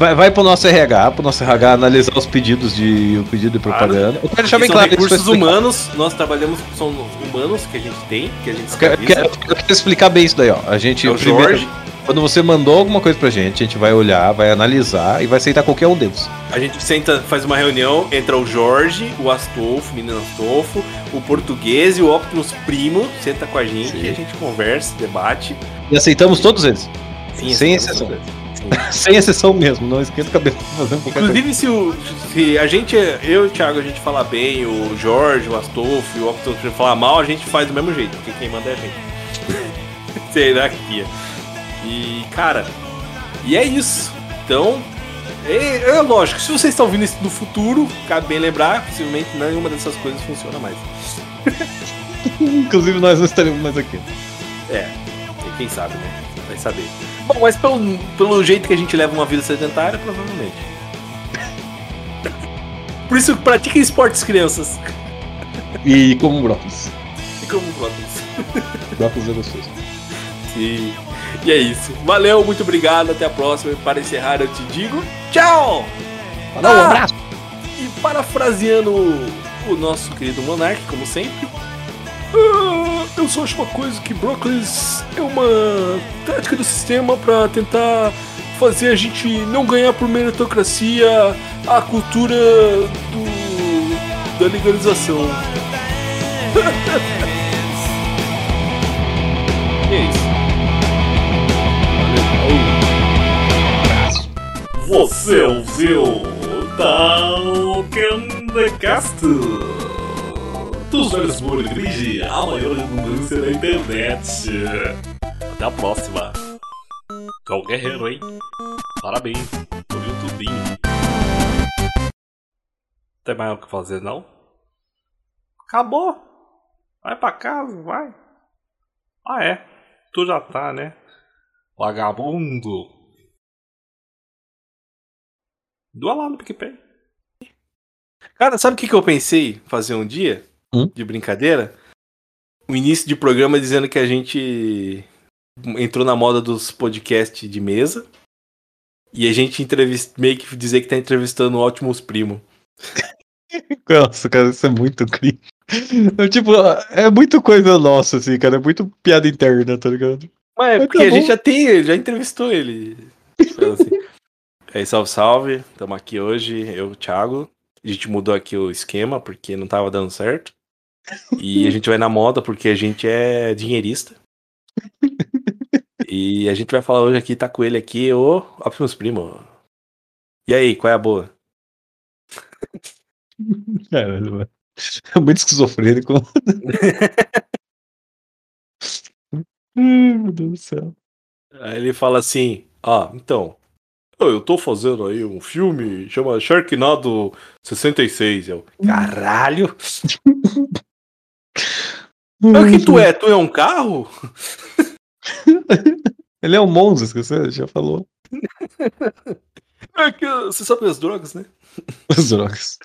Vai, vai pro nosso RH, pro nosso RH analisar os pedidos de o pedido de propaganda. Eu quero deixar bem claro recursos humanos, nós trabalhamos com são humanos que a gente tem, que a gente Eu quero- eu quero explicar bem isso daí, ó. A gente É o primeiro, Jorge. Quando você mandou alguma coisa pra gente, a gente vai olhar, vai analisar e vai aceitar qualquer um deles. A gente senta, faz uma reunião, entra o Jorge, o Astolfo, o menino Astolfo, o português e o Optimus Primo, senta com a gente Sim. e a gente conversa, debate. E aceitamos todos eles. Sim, Sem exceção. Sem exceção mesmo, não esquenta qualquer coisa. Inclusive, se, o, se a gente, eu e o Thiago, a gente falar bem, o Jorge, o Astolfo e o Optimus Primo falar mal, a gente faz do mesmo jeito, porque quem manda é a gente. Será que ia? E, cara, e é isso. Então, é, é lógico, se vocês estão ouvindo isso no futuro, cabe bem lembrar, possivelmente nenhuma dessas coisas funciona mais. Inclusive nós não estaremos mais aqui. É, e quem sabe, né? Vai saber. Bom, mas pelo, pelo jeito que a gente leva uma vida sedentária, provavelmente. Por isso, pratiquem esportes, crianças. E como brócolis. E como brócolis. Brócolis é gostoso. Sim. E é isso. Valeu, muito obrigado. Até a próxima. E para encerrar, eu te digo tchau! Falou, Ah! um abraço! E parafraseando o nosso querido Monark, como sempre. "Ah, eu só acho uma coisa que brócolis é uma tática do sistema pra tentar fazer a gente não ganhar por meritocracia a cultura do da legalização. é isso. Você ouviu Talkandcast dos velhos Burgrid, a maior redundância da internet. Até a próxima. Um guerreiro, hein? Parabéns, ouviu tudinho. Tem mais o que fazer, não? Acabou. Vai pra casa, vai. Ah, é. Tu já tá, né? Vagabundo. Doa lá no PicPay. Cara, sabe o que, que eu pensei fazer um dia? Hum? De brincadeira? O início de programa dizendo que a gente entrou na moda dos podcasts de mesa. E a gente entrevist... meio que dizer que tá entrevistando o Optimus Primo. Nossa, cara, isso é muito cringe. É, tipo, é muito coisa nossa, assim, cara. É muito piada interna, tá ligado? Mas é porque tá a gente já tem, já entrevistou ele. Assim. Aí, salve, salve. Estamos aqui hoje, eu Thiago. A gente mudou aqui o esquema porque não tava dando certo. E a gente vai na moda porque a gente é dinheirista. E a gente vai falar hoje aqui, tá com ele aqui, o Optimus Primo. E aí, qual é a boa? Caralho, velho. É muito esquizofrênico. Ai, meu Deus do céu. Aí ele fala assim, ah, então, eu tô fazendo aí um filme, chama Sharknado 66. Eu, caralho! O que tu é? Tu é um carro? Ele é um monstro, você já falou. É que você sabe das drogas, né? As drogas.